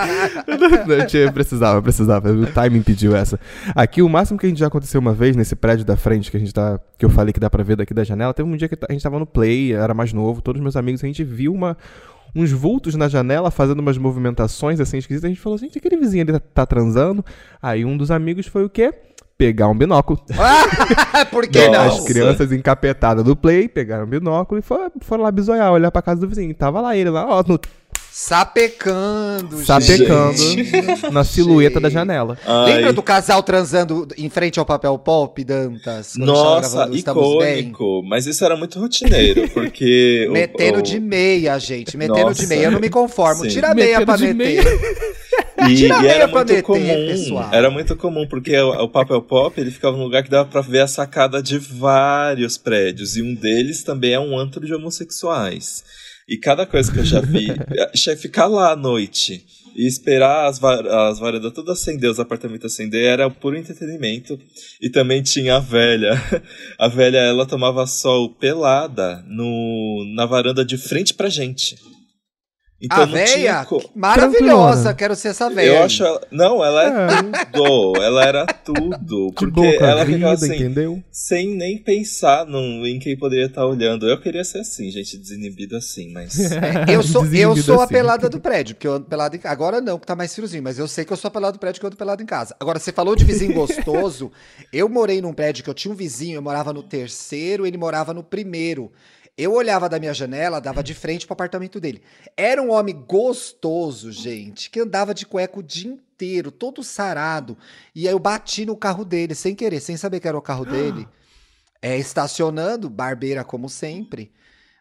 Não, tinha, precisava, precisava. O timing pediu essa. Aqui, o máximo que a gente já aconteceu uma vez nesse prédio da frente, que a gente tá. Que eu falei que dá pra ver daqui da janela, teve um dia que a gente tava no play, era mais novo, todos os meus amigos, a gente viu uma. Uns vultos na janela fazendo umas movimentações assim esquisitas. A gente falou, gente, aquele vizinho ali tá, tá transando. Aí um dos amigos foi o quê? Pegar um binóculo. Por que não? As crianças encapetadas do play pegaram o binóculo e foram, foram lá bisoiar, olhar pra casa do vizinho. Tava lá ele lá, ó, no, Sapecando, sapecando gente. na silhueta da janela. Ai. Lembra do casal transando em frente ao papel pop, Dantas? Nossa, icônico. Mas isso era muito rotineiro, porque. o- Metendo o- de meia, gente. Metendo Nossa. de meia. Eu não me conformo. Sim. Tira a meia pra meter. E, Tira a e meia era pra muito meter, comum. pessoal. Era muito comum, porque o, o papel pop ele ficava num lugar que dava pra ver a sacada de vários prédios. E um deles também é um antro de homossexuais. E cada coisa que eu já vi, é ficar lá à noite e esperar as, va as acender, os apartamentos acender, era puro entretenimento. E também tinha a velha. A velha, ela tomava sol pelada no, na varanda de frente pra gente. Então a tinha véia, co- maravilhosa, quero ser essa véia. Eu acho ela... Não, ela é, É. tudo. Ela era tudo. Porque boca ela vida, ficava assim, entendeu? sem nem pensar num, em quem poderia estar olhando. Eu queria ser assim, gente, desinibido assim, mas. Eu sou, eu sou a assim. pelada do prédio, porque eu ando pelado em casa. Agora não, que tá mais friozinho, mas eu sei que eu sou a pelada do prédio que eu ando pelado em casa. Agora, você falou de vizinho gostoso. eu morei num prédio que eu tinha um vizinho, eu morava no terceiro, ele morava no primeiro. Eu olhava da minha janela, dava de frente pro apartamento dele. Era um homem gostoso, gente, que andava de cueca o dia inteiro, todo sarado. E aí eu bati no carro dele, sem querer, sem saber que era o carro dele. É, estacionando, barbeira como sempre.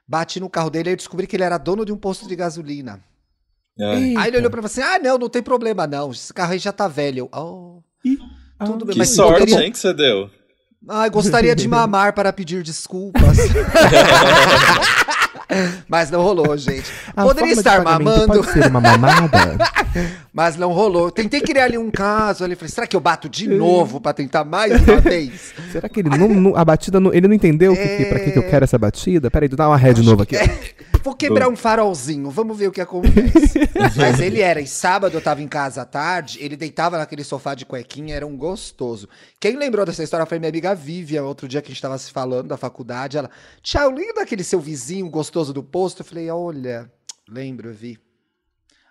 Bati no carro dele e descobri que ele era dono de um posto de gasolina. Aí ele olhou pra mim assim: ah, não, não tem problema não, esse carro aí já tá velho. Eu, oh, tudo bem, que mas sorte, poderia- hein, que você deu. Ai, gostaria de mamar para pedir desculpas. mas não rolou, gente. A Poderia de estar mamando, Pode ser uma mamada? mas não rolou. Tentei criar ali um caso. Falei, será que eu bato de novo pra tentar mais uma vez? Será que ele não, não- a batida não, ele não entendeu o que, que, pra que, que eu quero essa batida? Peraí, dá uma head nova aqui. Vou quebrar um farolzinho, vamos ver o que acontece. Mas ele era, e sábado eu tava em casa à tarde, ele deitava naquele sofá de cuequinha, era um gostoso. Quem lembrou dessa história foi minha amiga Vivian, outro dia que a gente tava se falando da faculdade. Ela, tchau, lembra daquele seu vizinho gostoso do posto? Eu falei, olha, lembro, Vi.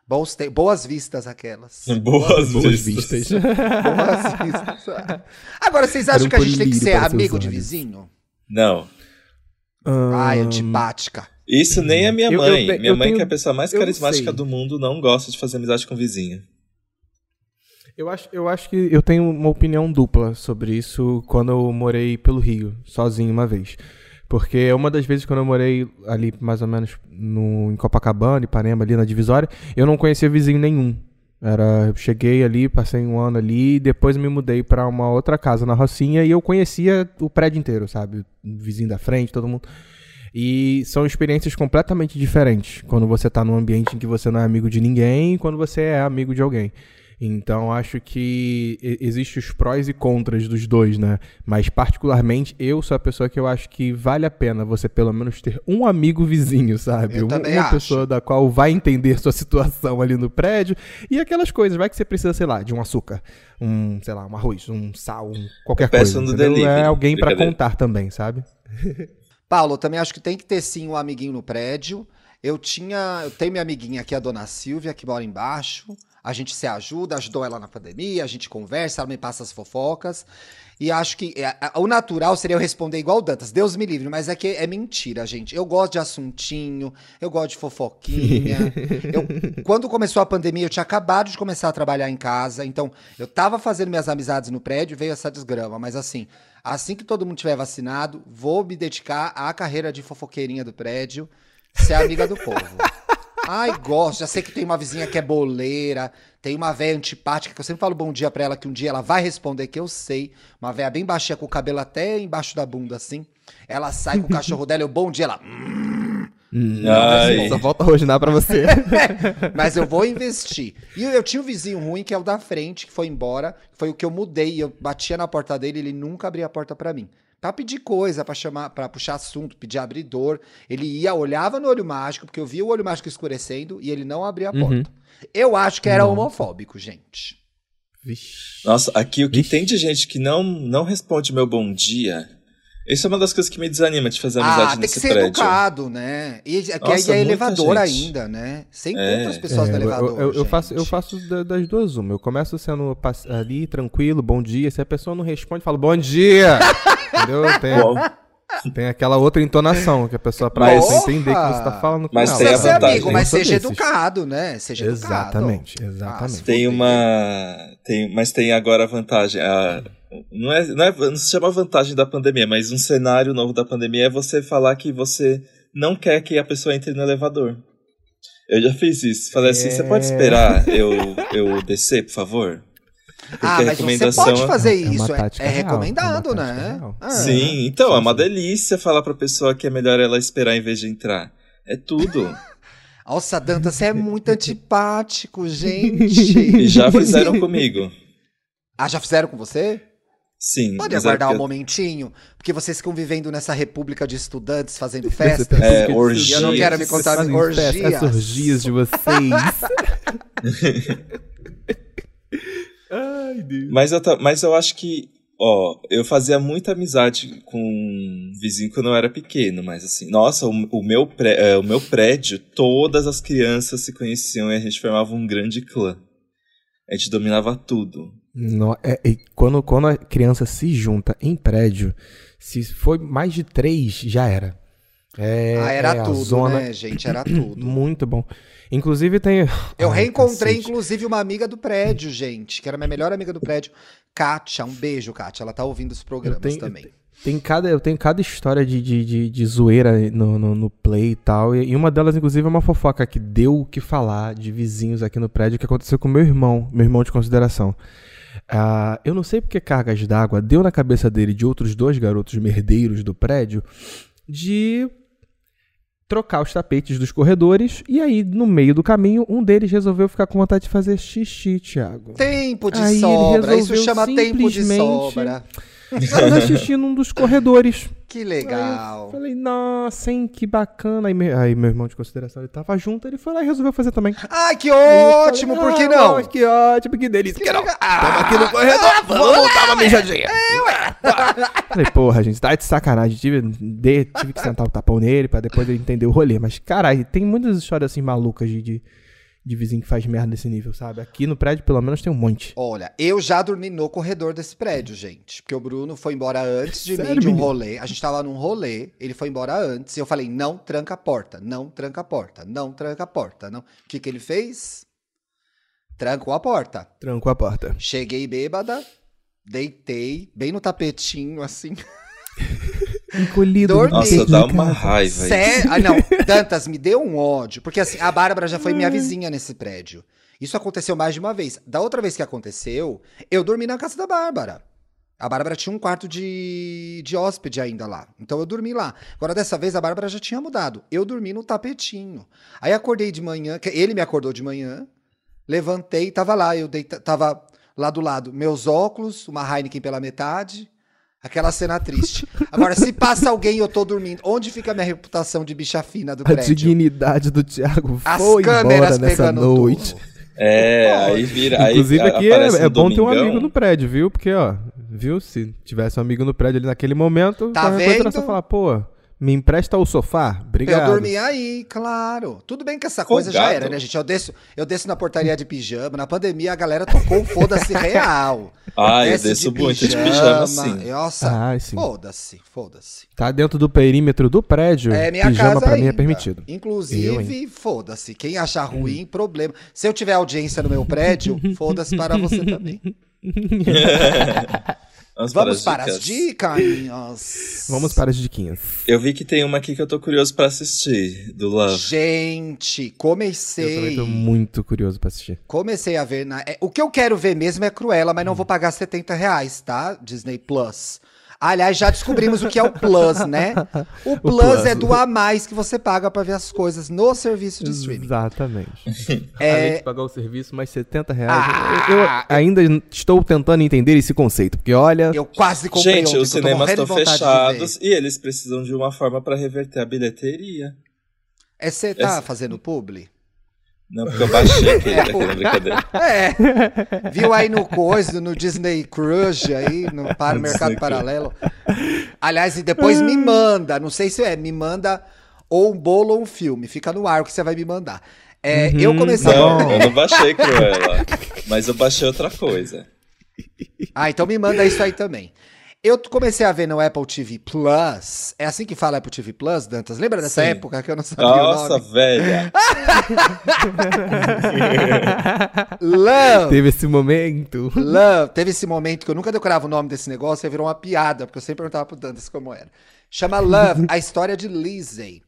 Bons te- boas vistas aquelas. Boas, Boas vistas. vistas. Boas vistas. Agora, vocês acham um que a gente tem que ser amigo de vizinho? Não. Ai, antipática. Isso nem a minha Eu- eu mãe. te- minha eu mãe, tenho- que é a pessoa mais eu carismática do mundo, não gosta de fazer amizade com vizinho. Eu acho, eu acho que eu tenho uma opinião dupla sobre isso quando eu morei pelo Rio, sozinho uma vez. Porque é uma das vezes quando eu morei ali mais ou menos no, em Copacabana, Ipanema, ali na divisória, eu não conhecia vizinho nenhum. Era, eu cheguei ali, passei um ano ali, depois me mudei pra uma outra casa na Rocinha e eu conhecia o prédio inteiro, sabe? O vizinho da frente, todo mundo. E são experiências completamente diferentes quando você tá num ambiente em que você não é amigo de ninguém e quando você é amigo de alguém. Então acho que e- existe os prós e contras dos dois, né? Mas particularmente eu sou a pessoa que eu acho que vale a pena você pelo menos ter um amigo vizinho, sabe? Eu Um- também uma acho. pessoa da qual vai entender sua situação ali no prédio e aquelas coisas, vai que você precisa, sei lá, de um açúcar, um, sei lá, um arroz, um sal, um qualquer Peço coisa. no delivery, É alguém pra brincadeira. contar também, sabe? Paulo, também acho que tem que ter sim um amiguinho no prédio. Eu tinha, eu tenho minha amiguinha aqui, a dona Silvia, que mora embaixo. A gente se ajuda, ajudou ela na pandemia, a gente conversa, ela me passa as fofocas. E acho que é, o natural seria eu responder igual o Dantas, Deus me livre, mas é que é mentira, gente. Eu gosto de assuntinho, eu gosto de fofoquinha. Eu- quando começou a pandemia, eu tinha acabado de começar a trabalhar em casa, então eu tava fazendo minhas amizades no prédio veio essa desgrama. Mas assim, assim que todo mundo tiver vacinado, vou me dedicar à carreira de fofoqueirinha do prédio, ser amiga do povo. Ai, gosto. Já sei que tem uma vizinha que é boleira, tem uma véia antipática, que eu sempre falo bom dia pra ela, que um dia ela vai responder, que eu sei. Uma véia bem baixinha, com o cabelo até embaixo da bunda, assim. Ela sai com o cachorro dela, eu bom dia, ela. Ai. Só volta a roginar pra você. Mas eu vou investir. E eu, eu tinha um vizinho ruim, que é o da frente, que foi embora. Foi o que eu mudei. Eu batia na porta dele, ele nunca abria a porta pra mim. Pra pedir coisa, pra chamar, para puxar assunto, pedir abridor. Ele ia, olhava no olho mágico, porque eu via o olho mágico escurecendo e ele não abria a porta. Uhum. Eu acho que era Nossa. homofóbico, gente. Vixe. Nossa, aqui o que Ixi. tem de gente que não, não responde meu bom dia. Isso é uma das coisas que me desanima de fazer amizade Ah, tem nesse que ser prédio. educado, né? E aqui Nossa, aí é elevador gente. ainda, né? Você É. encontra as pessoas É, no eu- elevador. eu, eu faço, eu faço da- das duas uma. Eu começo sendo ali tranquilo, bom dia. Se a pessoa não responde, eu falo bom dia. Entendeu? Tem, tem aquela outra entonação que a pessoa pra Mas- entender que você tá falando com Mas ela. tem a vantagem. amigo, mas Eu sou seja educado, né? Seja educado. Exatamente, Ah, exatamente. se tem uma. Tem, mas tem agora a vantagem. A, não, é, não, é, não se chama vantagem da pandemia, mas um cenário novo da pandemia é você falar que você não quer que a pessoa entre no elevador. Eu já fiz isso. Falei assim: você pode É. esperar eu, eu descer, por favor? Porque Ah, mas você recomendação pode é- fazer É isso, é, é recomendado, é né? real. Ah, Sim, então, Sim, é uma delícia falar pra pessoa que é melhor ela esperar em vez de entrar. É tudo. Nossa, Danta, você é muito antipático, gente. E já fizeram comigo. Ah, já fizeram com você? Sim. Pode é aguardar um momentinho, porque vocês ficam vivendo nessa república de estudantes fazendo festa. É, E eu não quero me contar orgias. festa, Essas orgias de vocês. Ai, Deus. Mas eu, mas eu acho que, ó, eu fazia muita amizade com um vizinho quando eu era pequeno, mas assim, nossa, o, o meu, pré, é, o meu prédio, todas as crianças se conheciam e a gente formava um grande clã. A gente dominava tudo. É- é- quando, quando a criança se junta em prédio, se foi mais de três, já era. É, Ah, era é tudo, zona né, gente? Era tudo. Muito bom. Inclusive tem. Eu Ai, reencontrei, cacete. inclusive, uma amiga do prédio, gente, que era minha melhor amiga do prédio, Kátia. Um beijo, Kátia. Ela tá ouvindo os programas tenho- também. Tem cada, eu tenho cada história de, de, de, de zoeira no, no, no play e tal. E, e uma delas, inclusive, é uma fofoca que deu o que falar de vizinhos aqui no prédio que aconteceu com meu irmão, meu irmão de consideração. Ah, eu não sei porque cargas d'água deu na cabeça dele de outros dois garotos merdeiros do prédio de trocar os tapetes dos corredores. E aí, no meio do caminho, um deles resolveu ficar com vontade de fazer xixi, Thiago. Tempo de Aí ele sobra. Isso chama tempo de sobra. Fazer xixi num dos corredores. Que legal. falei, nossa, hein, que bacana. Aí, me- aí meu irmão de consideração, ele tava junto, ele foi lá e resolveu fazer também. Ai, que ótimo, falei, por que "Ah, não? Que ótimo, que delícia. Que não. legal. Tamo aqui no corredor, vamos dar uma mijadinha. Falei, porra, gente, tá de sacanagem. Tive, de- tive que sentar o tapão nele pra depois ele entender o rolê. Mas, caralho, tem muitas histórias assim malucas de, de, de vizinho que faz merda nesse nível, sabe? Aqui no prédio, pelo menos, tem um monte. Olha, eu já dormi no corredor desse prédio, gente. Porque o Bruno foi embora antes de Sério, mim, de um menino? rolê. A gente tava num rolê, ele foi embora antes. E eu falei, não tranca a porta, não tranca a porta, não tranca a porta. Não. O que que ele fez? Trancou a porta. Trancou a porta. Cheguei bêbada, deitei, bem no tapetinho, assim. Encolhido. Dormi. no Nossa, dá uma raiva aí. Sé... Ah, não, Dantas, me deu um ódio. Porque assim, a Bárbara já foi minha vizinha nesse prédio. Isso aconteceu mais de uma vez. Da outra vez que aconteceu, eu dormi na casa da Bárbara. A Bárbara tinha um quarto de, de hóspede ainda lá. Então eu dormi lá. Agora, dessa vez, a Bárbara já tinha mudado. Eu dormi no tapetinho. Aí acordei de manhã, que ele me acordou de manhã, levantei, tava lá, eu deita, tava lá do lado. Meus óculos, uma Heineken pela metade. Aquela cena triste. Agora, se passa alguém e eu tô dormindo, onde fica a minha reputação de bicha fina do A prédio? dignidade do Thiago As foi câmeras embora nessa pegando noite. tudo. É, aí vira. Aí Inclusive a- aqui é, é no bom ter um amigo no prédio, viu? Porque, ó, viu? Se tivesse um amigo no prédio ali naquele momento, Tá coisa era vendo? só falar, pô, me empresta o sofá? Obrigado. Eu dormi aí, claro. Tudo bem que essa coisa já era, né, gente? Eu desço, eu desço na portaria de pijama. Na pandemia, a galera tocou o foda-se real. Ah, eu Desce desço muito de pijama, sim. Nossa, Ah, sim. foda-se, foda-se. Tá dentro do perímetro do prédio, É minha pijama casa pra mim é ainda. permitido. Eu, Inclusive, foda-se. Quem achar ruim, problema. Se eu tiver audiência no meu prédio, foda-se para você também. Vamos, Vamos para para as as dicas. dicas. Vamos para as diquinhas. Eu vi que tem uma aqui que eu tô curioso pra assistir, do Love. Gente, Eu também comecei. tô muito curioso pra assistir. Comecei a ver. Na... é, o que eu quero ver mesmo é Cruella, mas não vou pagar 70 reais, tá? Disney Plus. Aliás, já descobrimos o que é o Plus, né? O Plus, Plus. é do a mais que você paga pra ver as coisas no serviço de streaming. Exatamente. É- Além de pagar o serviço, mais 70 reais. Ah! eu, eu ainda estou tentando entender esse conceito, porque olha... Eu quase comprei Gente, ontem, os cinemas estão fechados e eles precisam de uma forma pra reverter a bilheteria. É, você tá Essa- fazendo publi? Não, porque eu baixei aquele, É, aquela brincadeira. É. Viu aí no coisa, no Disney Crush aí, no para No Mercado Disney Crush. Paralelo. Aliás, e depois me manda, não sei se é, me manda ou um bolo ou um filme, fica no ar o que você vai me mandar. É, eu Uhum, comecei a... bom. Não, eu não baixei Cruella, mas eu baixei outra coisa. Ah, então me manda isso aí também. Eu comecei a ver no Apple TV Plus. É assim que fala Apple TV Plus, Dantas? Lembra dessa Sim. época que eu não sabia Nossa, o nome? velha. Love! Teve esse momento. Love. Teve esse momento que eu nunca decorava o nome desse negócio e virou uma piada, porque eu sempre perguntava pro Dantas como era. Chama Love, a história de Lizzie.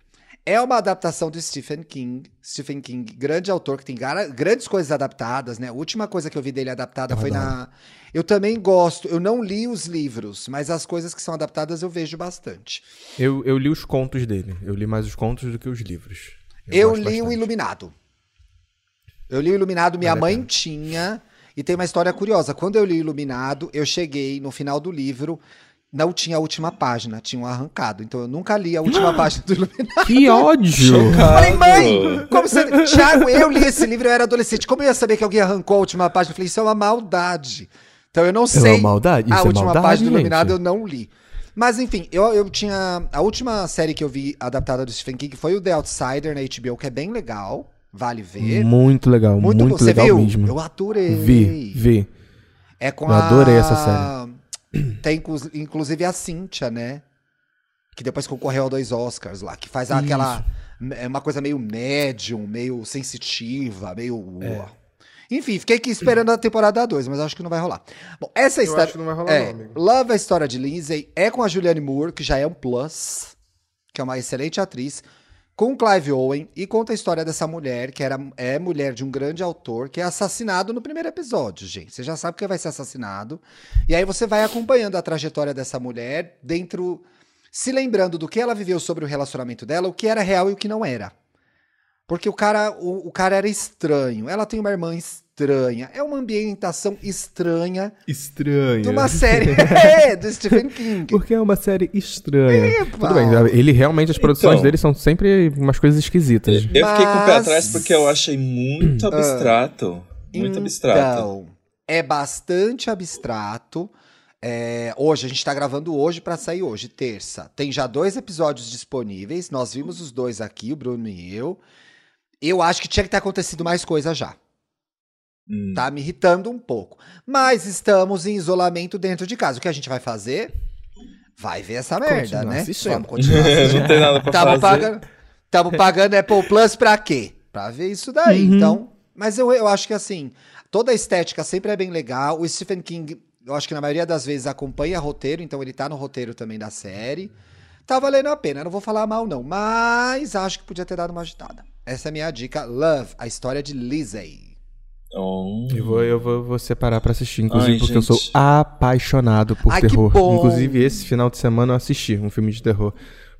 É uma adaptação de Stephen King. Stephen King, grande autor, que tem grandes coisas adaptadas, né? A última coisa que eu vi dele adaptada Eu foi adoro. na. Eu também gosto. Eu não li os livros, mas as coisas que são adaptadas eu vejo bastante. Eu, eu li os contos dele. Eu li mais os contos do que os livros. Eu, gosto li o bastante. Iluminado. Eu li o Iluminado, minha mãe pena. tinha. E tem uma história curiosa. Quando eu li Iluminado, eu cheguei no final do livro, não tinha a última página, tinha um arrancado. Então eu nunca li a última página do Iluminado. Que ódio! Eu falei, mãe, como você. Tiago, eu li esse livro, eu era adolescente. Como eu ia saber que alguém arrancou a última página? Eu falei, isso é uma maldade. Então eu não sei. É uma maldade? a Isso é última maldade, página do Iluminado gente? eu não li. Mas enfim, eu, eu tinha. A última série que eu vi adaptada do Stephen King foi o The Outsider na HBO, que é bem legal. Vale ver. Muito legal, muito, bom. Você legal viu? mesmo. Eu adorei. Vi, vi. É com Eu a... adorei essa série. Tem inclu- inclusive a Cynthia, né? Que depois concorreu a dois Oscars lá, que faz aquela. É uma coisa meio médium, meio sensitiva, meio. É. Enfim, fiquei aqui esperando a temporada 2, mas acho que não vai rolar. Bom, essa história. acho que não vai rolar é, não, amigo. Love a história de Lindsay é com a Julianne Moore, que já é um plus, que é uma excelente atriz, com Clive Owen e conta a história dessa mulher, que era, é mulher de um grande autor, que é assassinado no primeiro episódio, gente. Você já sabe que vai ser assassinado. E aí você vai acompanhando a trajetória dessa mulher dentro. Se lembrando do que ela viveu sobre o relacionamento dela, o que era real e o que não era. Porque o cara, o, o cara era estranho. Ela tem uma irmã estranha. É uma ambientação estranha Estranho. de uma série é, do Stephen King. Porque é uma série estranha. Epa! Tudo bem, ele realmente, as produções Então. dele são sempre umas coisas esquisitas. Eu fiquei com o pé Mas- atrás porque eu achei muito abstrato. Muito abstrato. Então, é bastante abstrato. É, hoje, a gente tá gravando hoje pra sair hoje, terça. Tem já dois episódios disponíveis. Nós vimos os dois aqui, o Bruno e eu. Eu acho que tinha que ter acontecido mais coisa já. Hum. Tá me irritando um pouco. Mas estamos em isolamento dentro de casa. O que a gente vai fazer? Vai ver essa merda, né? assistindo. Vamos continuar assistindo. Não tem nada pra Tamo fazer. pagando, tamo pagando Apple Plus pra quê? Pra ver isso daí. Uhum. Então, mas eu, eu acho que assim, toda a estética sempre é bem legal. O Stephen King, eu acho que na maioria das vezes acompanha roteiro, então ele tá no roteiro também da série. Tá valendo a pena, não vou falar mal não, mas acho que podia ter dado uma agitada. Essa é a minha dica, Love, a história de Lizzie. Oh. Eu vou, eu vou, vou separar pra assistir, inclusive Ai, porque eu gente. sou apaixonado por Ai, terror. Inclusive, esse final de semana eu assisti um filme de terror.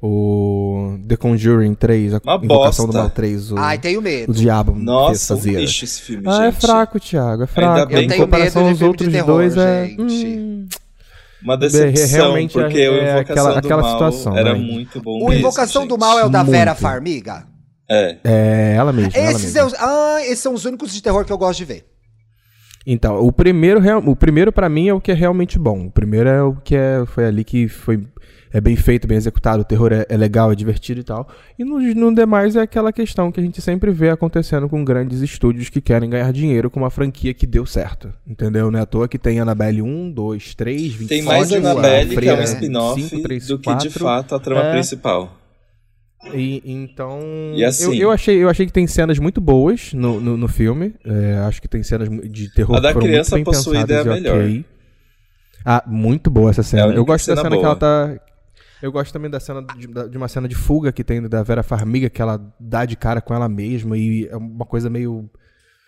O The Conjuring 3, a Uma Invocação do bosta. Mal 3, o, Ai, tenho o medo. Diabo me fez Nossa, um lixo esse filme, Ah, é gente. fraco, Thiago, é fraco. bem em comparação Eu tenho medo aos de outros terror, dois, é... gente. hum, Uma Bem, decepção, realmente é- porque o é Invocação aquela- do aquela Mal situação, era né? muito bom O mesmo, Invocação do gente. Mal é o da Muito. Vera Farmiga? É. É, ela mesma, ela Esses, mesma. é os, ah, esses são os únicos de terror que eu gosto de ver. Então, o primeiro, o primeiro para mim é o que é realmente bom. O primeiro é o que é, foi ali que foi é bem feito, bem executado, o terror é, é legal, é divertido e tal. E no, no demais é aquela questão que a gente sempre vê acontecendo com grandes estúdios que querem ganhar dinheiro com uma franquia que deu certo. Entendeu? Não é à toa que tem Annabelle 1, 2, 3, 20 Tem mais Annabelle, que é um spin-off, 5, 3, do que de 4. fato a trama É. principal. E, então. E assim- eu, eu achei, eu achei que tem cenas muito boas no, no, no filme. É, acho que tem cenas de terror A da criança muito bem possuída é a pensadas melhor. ok. Ah, muito boa essa É cena. única eu gosto da cena cena que boa. ela tá. Eu gosto também da cena de, de uma cena de fuga que tem da Vera Farmiga, que ela dá de cara com ela mesma e é uma coisa meio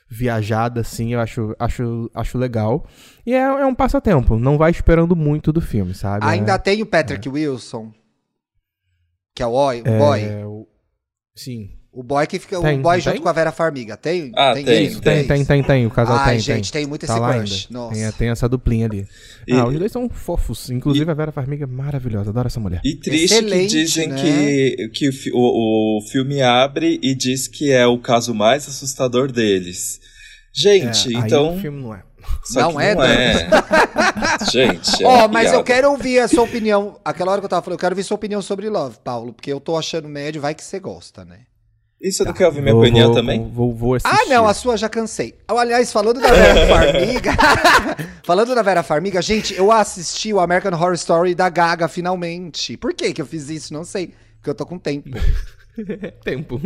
viajada, assim, eu acho, acho, acho legal. E é, é um passatempo, não vai esperando muito do filme, sabe? Ainda é, tem o Patrick Wilson, que é o, oi- o boy. é, o- Sim. O boy que fica. Tem, o boy não junto tem? com a Vera Farmiga. Tem? Ah, tem, isso? Tem, tem, tem, tem. O casal Ai, tem, gente, tem. tem muito Tá esse crush. Nossa. Tem, tem essa duplinha ali. E- Ah, os dois são fofos. Inclusive a Vera Farmiga é maravilhosa. Adoro essa mulher. E triste Excelente, que dizem né? que, que o, o, o filme abre e diz que é o caso mais assustador deles. Gente, É, aí então. o filme não é. Só Não que é, não é. Gente, é Ó, uma mas piada. eu quero ouvir a sua opinião. Aquela hora que eu tava falando, eu quero ouvir sua opinião sobre Love, Paulo, porque eu tô achando médio, vai que você gosta, né? E você não quer ouvir minha Vou- opinião vou- também? Vou, vou, vou assistir. Ah, não, a sua já cansei. Ah, Aliás, falando da Vera Farmiga. falando da Vera Farmiga, gente, eu assisti o American Horror Story da Gaga finalmente. Por que que eu fiz isso? Não sei. Porque eu tô com tempo. tempo.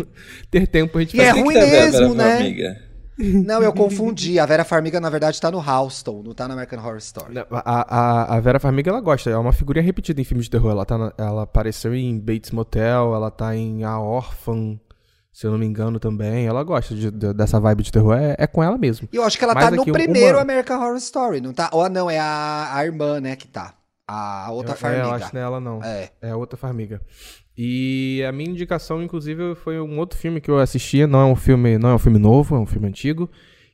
Ter tempo a gente E é faz. ruim ter a Vera mesmo, né? Farmiga. Não, eu confundi. A Vera Farmiga, na verdade, tá no Houston, não tá no American Horror Story. Não, A, a, a Vera Farmiga, ela gosta. É uma figurinha repetida em filmes de terror. Ela, tá na- ela apareceu em Bates Motel, ela tá em A Órfã, se eu não me engano também. Ela gosta de- de- dessa vibe de terror. É, é com ela mesmo. E eu acho que ela Mas tá no primeiro uma- American Horror Story, não tá? Ou não, é a, a irmã, né, que tá. A outra eu, é, Farmiga. eu acho que não é ela, não. É. É outra Farmiga. E a minha indicação, inclusive, foi um outro filme que eu assistia. Não é um filme, não é um filme novo, é um filme antigo.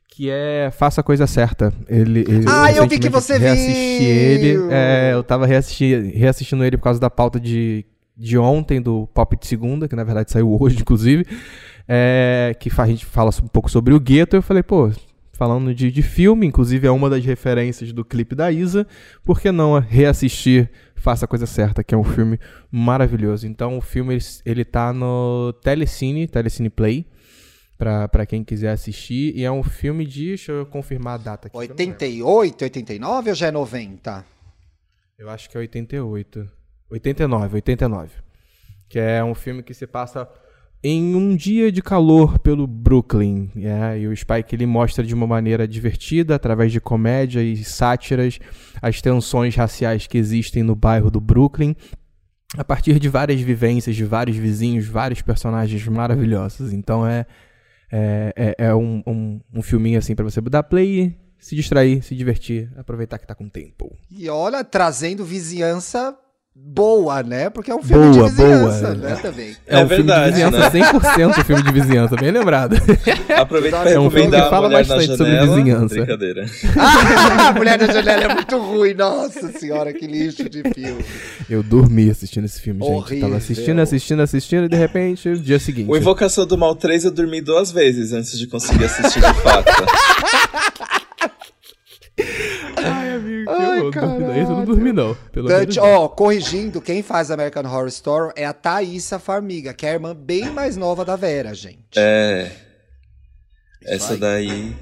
que é Faça a Coisa Certa. Ele, ele ah, eu vi que você viu! reassisti ele. É, eu tava reassistindo, reassistindo ele por causa da pauta de, de ontem, do Pop de Segunda, que na verdade saiu hoje, inclusive. É, que a gente fala um pouco sobre o gueto. Eu falei, pô, falando de, de filme, inclusive é uma das referências do clipe da Isa, por que não reassistir Faça a Coisa Certa, que é um filme maravilhoso. Então o filme ele, ele tá no Telecine, Telecine Play para quem quiser assistir. E é um filme de. Deixa eu confirmar a data aqui. 88, 89 ou já é 90? Eu acho que é 88. 89, 89. Que é um filme que se passa em um dia de calor pelo Brooklyn. É, e o Spike ele mostra de uma maneira divertida, através de comédia e sátiras, as tensões raciais que existem no bairro do Brooklyn. A partir de várias vivências de vários vizinhos, vários personagens maravilhosos. Então é, é, é, é um, um, um, filminho assim para você dar play, se distrair, se divertir, aproveitar que tá com tempo. E olha, trazendo vizinhança boa, né? Porque é um filme boa, de vizinhança, boa, né? Também. É, é um verdade, filme de vizinhança, né? 100% filme de vizinhança, bem lembrado. Aproveita pra é um filme que fala bastante sobre vizinhança. Brincadeira. Ah, a Mulher da Janela é muito ruim, nossa senhora, que lixo de filme. Eu dormi assistindo esse filme, Horrível. gente. Tava assistindo, assistindo, assistindo, e de repente, o dia seguinte. O Invocação do Mal 3 eu dormi duas vezes antes de conseguir assistir de fato. Ai, horror. Esse eu não dormi, não. Pelo Dante, ó, corrigindo, quem faz American Horror Story é a Thaísa Farmiga, que é a irmã bem mais nova da Vera, gente. É. Essa daí.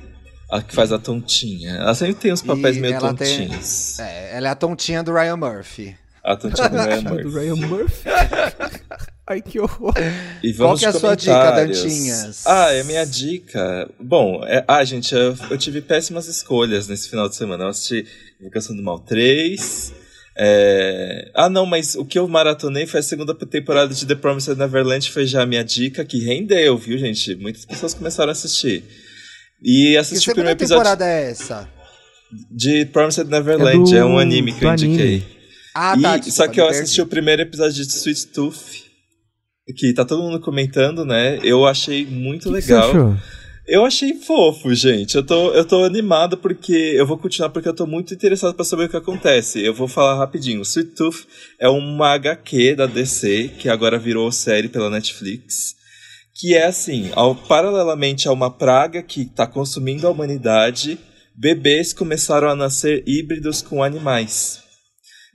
A que faz a tontinha. Ela sempre tem uns papéis e meio tontinhos. Tem, é, ela é a tontinha do Ryan Murphy. A tontinha do Ryan Murphy. do Ryan Murphy. Ai, que horror. E vamos Qual que é a sua dica, Dantinhas? Ah, é minha dica. Bom, é... ah, gente, eu, eu, tive péssimas escolhas nesse final de semana. Eu assisti Invocação do Mal 3. É... Ah, não, mas o que eu maratonei foi a segunda temporada de The Promised Neverland, foi já a minha dica, que rendeu, viu, gente? Muitas pessoas começaram a assistir. E assisti que o primeiro episódio. Que temporada é essa? De Promised Neverland, é, do... é um anime que eu indiquei. Anime. Ah, tá. E, só que eu assisti o primeiro episódio de Sweet Tooth que tá todo mundo comentando, né? Eu achei muito que legal. Que você achou? Eu achei fofo, gente. Eu tô, eu tô animado porque eu vou continuar porque eu tô muito interessado para saber o que acontece. Eu vou falar rapidinho. Sweet Tooth é uma HQ da DC que agora virou série pela Netflix. Que é assim, ao, paralelamente a uma praga que está consumindo a humanidade, bebês começaram a nascer híbridos com animais.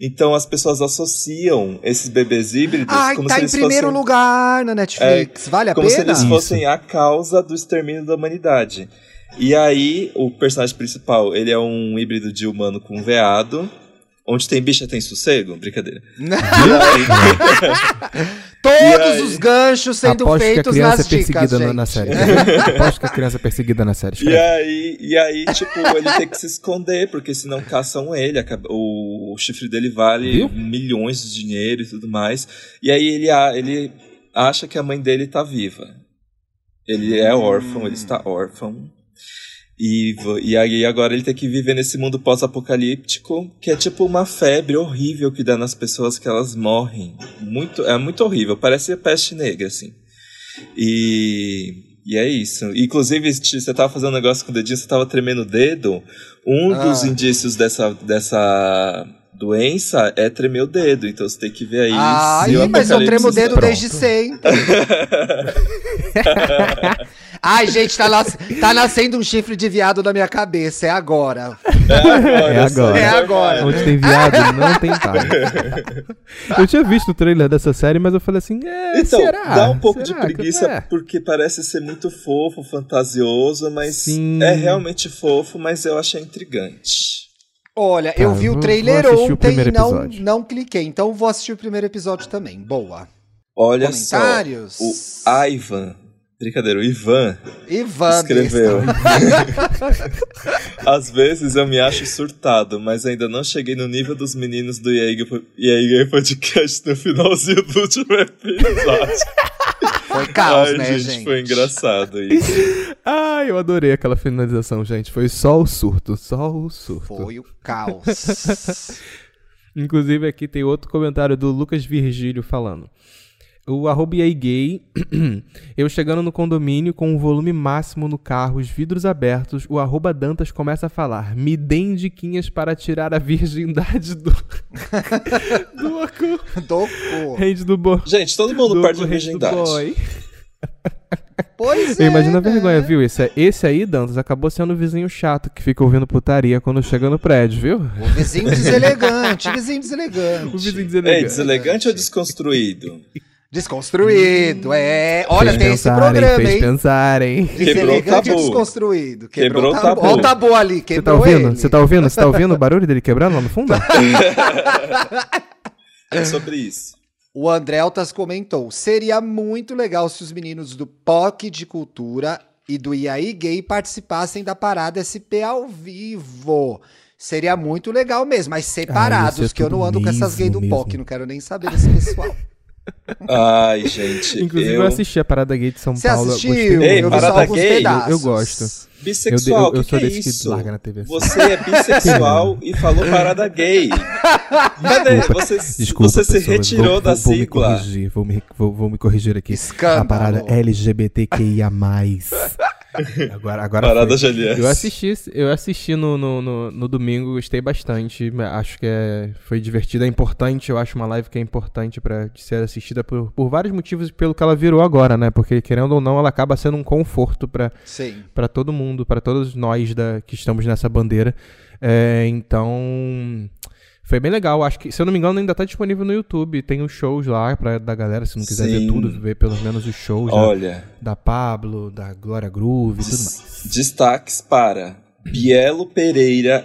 Então as pessoas associam esses bebês híbridos Ai, como tá se eles em primeiro fossem, lugar na Netflix. É, vale a como pena? Como se eles fossem a causa do extermínio da humanidade. E aí, o personagem principal, ele é um híbrido de humano com veado. Onde tem bicha tem sossego? Brincadeira. Todos aí, os ganchos sendo aposto feitos que a criança nas é perseguida dicas, na série. aposto que a criança é perseguida na série. E aí, e aí, tipo, ele tem que se esconder, porque senão caçam ele. O, o chifre dele vale Viu? milhões de dinheiro e tudo mais. E aí ele, ele acha que a mãe dele tá viva. Ele é órfão, hum. ele está órfão. E, e aí agora ele tem que viver nesse mundo pós-apocalíptico, que é tipo uma febre horrível que dá nas pessoas que elas morrem. Muito, é muito horrível, parece a peste negra, assim. E, e é isso. Inclusive, você tava fazendo um negócio com o dedinho, você tava tremendo o dedo. Um ah. dos indícios dessa, dessa doença é tremer o dedo, então você tem que ver aí. Ah, mas eu tremo o dedo desde sempre. Ai, gente, tá, nas... tá nascendo um chifre de viado na minha cabeça. É agora. É agora. É agora. Onde tem viado, não tem pai. Eu tinha visto o trailer dessa série, mas eu falei assim, é, então, será? dá um pouco será de preguiça é? porque parece ser muito fofo, fantasioso, mas Sim. é realmente fofo, mas eu achei intrigante. Olha, tá, eu vi o trailer ontem e não, não cliquei, então vou assistir o primeiro episódio também. Boa. Olha Comentários? só, o Ivan Brincadeira, o Ivan, Ivan escreveu. Às vezes eu me acho surtado, mas ainda não cheguei no nível dos meninos do EA Podcast no finalzinho do último episódio. Foi caos, Ai, né, gente, gente? Foi engraçado isso. Ai, eu adorei aquela finalização, gente. Foi só o surto, só o surto. Foi o caos. Inclusive aqui tem outro comentário do Lucas Virgílio falando. O arroba e aí gay. Eu chegando no condomínio com o volume máximo no carro, os vidros abertos, o arroba Dantas começa a falar: Me deem diquinhas para tirar a virgindade do. do oco. Do Rende do bo. Gente, todo mundo do perde a virgindade. boy. Pois é. imagino a vergonha, viu? Esse, esse aí, Dantas, acabou sendo o vizinho chato que fica ouvindo putaria quando chega no prédio, viu? O vizinho deselegante, vizinho deselegante. O vizinho deselegante. deselegante ou desconstruído? Desconstruído, é. Olha, Fez tem esse pensarem, programa, fez hein? pensarem. Quebrou e tabu. desconstruído. Quebrou o tabu. Olha o tabu ali, Você tá quebrou ouvindo? ele. Você tá ouvindo? Você tá ouvindo o barulho dele quebrando lá no fundo? É sobre isso. O Andreltas comentou: seria muito legal se os meninos do POC de Cultura e do IAI Gay participassem da parada SP ao vivo. Seria muito legal mesmo, mas separados, Ah, é que eu não ando com essas gays do mesmo, POC, não quero nem saber desse pessoal. Ai, gente. Inclusive, eu... eu... assisti a parada gay de São Você Paulo. assistiu? Gostei Ei, eu parada gay? pedaços. Eu gosto. Bissexual, Eu- eu- que eu que sou é desse que isso? larga na TV. Você é bissexual e falou parada gay. Cadê? Desculpa. Você, Desculpa, você se pessoas, retirou vou, da vou, vou me sigla. corrigir, vou me, vou, vou me corrigir aqui. Escândalo. A parada LGBTQIA+. Agora, agora Parada foi. Eu assisti, eu assisti no, no, no, no domingo, gostei bastante. Acho que é, foi divertido, é importante. Eu acho uma live que é importante para ser assistida por, por vários motivos, pelo que ela virou agora, né? Porque querendo ou não, ela acaba sendo um conforto para Sim. para todo mundo, para todos nós da, que estamos nessa bandeira. É, então, foi bem legal. Acho que, se eu não me engano, ainda tá disponível no YouTube. Tem os shows lá pra, da galera, se não quiser ver Sim. tudo, ver pelo menos os shows da, Olha, da Pablo, da Glória Groove e tudo mais. destaques para Bielo Pereira,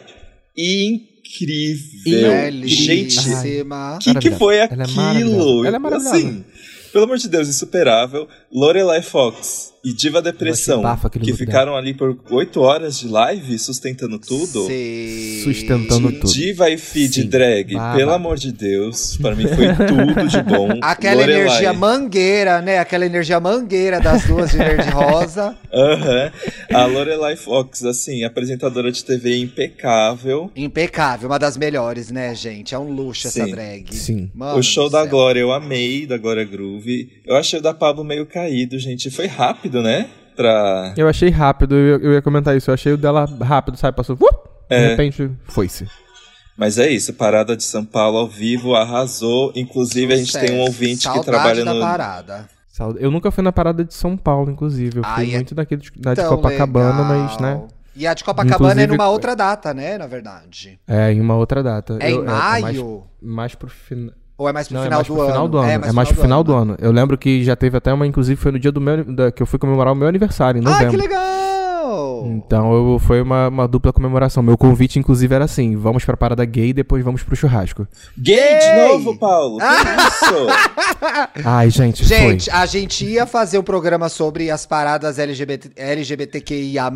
incrível. Gente, o que, que foi Ela é aquilo? maravilhosa. Ela é maravilhosa. Assim, pelo amor de Deus, insuperável. Lorelai Fox e Diva Depressão, bafa que ficaram ali por oito horas de live sustentando tudo. Sim. Sustentando tudo. Diva e feed Sim, drag, pelo amor de Deus, para mim foi tudo de bom. Aquela Lorelai. energia mangueira, né? Aquela energia mangueira das duas de verde e rosa. Aham. A Lorelai Fox, assim, apresentadora de TV impecável. Impecável, uma das melhores, né, gente? É um luxo essa Sim. drag. Sim. Mano o show da. Glória eu amei, da Glória Groove. Eu achei o da Pablo meio caído, gente. Foi rápido, né? Pra. Eu achei rápido, eu, eu ia comentar isso. Eu achei o dela rápido, sabe? Passou. uh, de É. repente, foi-se. Mas é isso, Parada de São Paulo ao vivo arrasou. Inclusive, a gente tem um Sucesso. ouvinte Saudade que trabalha da no. parada. Eu nunca fui na parada de São Paulo, inclusive. Eu fui Ai, é muito daquele de, da de Copacabana, legal. mas, né? E a de Copacabana é Inclusive- numa outra data, né? Na verdade. É, em uma outra data. É Eu- em mais, maio? mais pro final. Ou é mais pro Não, é final mais do pro ano? final do ano. É mais, pro final do ano. Eu lembro que já teve até uma, inclusive, foi no dia do meu, da, que eu fui comemorar o meu aniversário, em novembro. que legal! Então eu, foi uma, uma dupla comemoração. Meu convite, inclusive, era assim: vamos pra parada gay e depois vamos pro churrasco. Gay Gay! de novo, Paulo! Que isso? Ai, gente, Gente, foi. a gente ia fazer um programa sobre as paradas LGBT, LGBTQIA+,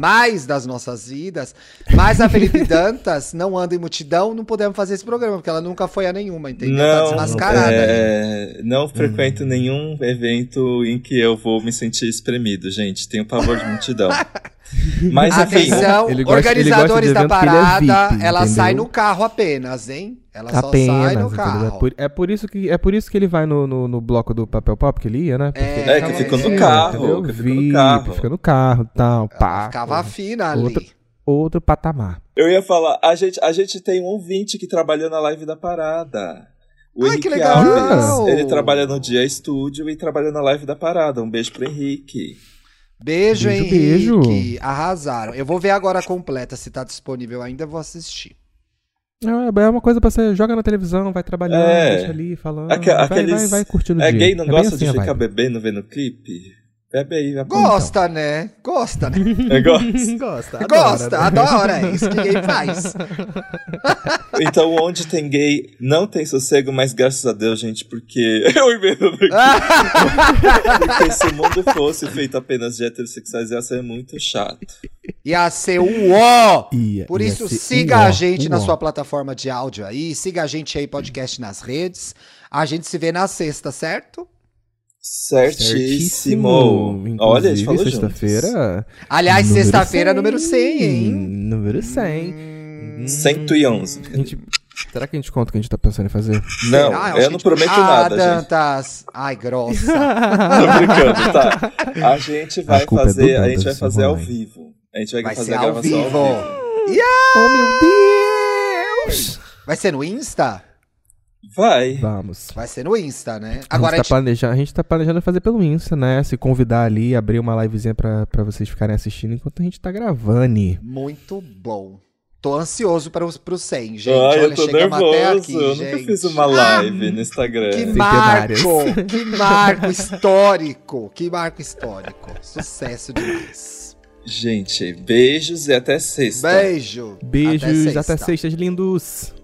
das nossas vidas, mas a Felipe Dantas não anda em multidão, não podemos fazer esse programa, porque ela nunca foi a nenhuma, entendeu? tá Não, desmascarada. ali. é, não frequento nenhum evento em que eu vou me sentir espremido, gente. Tenho pavor de multidão. Mas enfim, Atenção, Ele gosta- ele gosta organizadores da é parada, VIP, ela sai entendeu? no carro apenas, hein? Ela só sai Apenas, no entendeu? carro. É por, é, por isso que, é por isso que ele vai no, no, no bloco do papel pop que ele ia, né? Porque É, É, ficava que ficou no assim, carro, entendeu? que ficou no VIP, carro. Fica no carro e tal, pá. Ficava fina ali. Outro, outro patamar. eu ia falar, a gente, a gente tem um ouvinte que trabalhou na live da parada. O Ai, Henrique que legal! Alves. Ele trabalha no Dia Estúdio e trabalha na live da parada. Um beijo pro Henrique. Beijo, Beijo, Henrique. beijo. Arrasaram. Eu vou ver agora a completa, se tá disponível ainda, vou assistir. É, é uma coisa pra você joga na televisão, vai trabalhando, É. deixa ali falando. Vai, aqueles- vai, vai curtindo o É dia. gay, não bem gosta assim de ficar bebendo vendo clipe? Bebe aí, vai Gosta, né? Gosta, né? É, gosta. Gosta, adora, Gosta, né? adora. É isso que gay faz. Então, onde tem gay, não tem sossego, mas graças a Deus, gente, porque eu aqui. Porque se o mundo fosse feito apenas de heterossexuais, ia ser muito chato. Ia ser o ó. Por ia isso, siga um a gente um na sua plataforma de áudio aí. Siga a gente aí, podcast nas redes. A gente se vê na sexta, certo? Certíssimo. Inclusive, Olha, a gente falou sexta-feira. Aliás, sexta-feira, 100, número 100, hein? Número 100. Hum, 111. A gente, Será que a gente conta o que a gente tá pensando em fazer? Não, Ah, eu não prometo ah, nada, gente. Dantas. Ai, grossa. Tô brincando, tá? A gente vai é do fazer, a Dantas, gente vai fazer ao vivo. A gente vai, Vai fazer a ao gravação vivo. ao vivo. Oh, meu Deus! Vai ser no Insta? Vai. Vamos. Vai ser no Insta, né? Agora a, gente tá planejando, a gente tá planejando fazer pelo Insta, né? Se convidar ali, abrir uma livezinha pra, pra vocês ficarem assistindo enquanto a gente tá gravando. Muito bom. Tô ansioso para os pro 100, gente. Ai, Olha, eu tô chegamos nervoso. até aqui, eu gente. nunca fiz uma live no Instagram. Que marco! Que marco histórico! Que marco histórico. Sucesso demais. Gente, beijos e até sexta. Beijo. Beijos, sexta. até sextas lindos.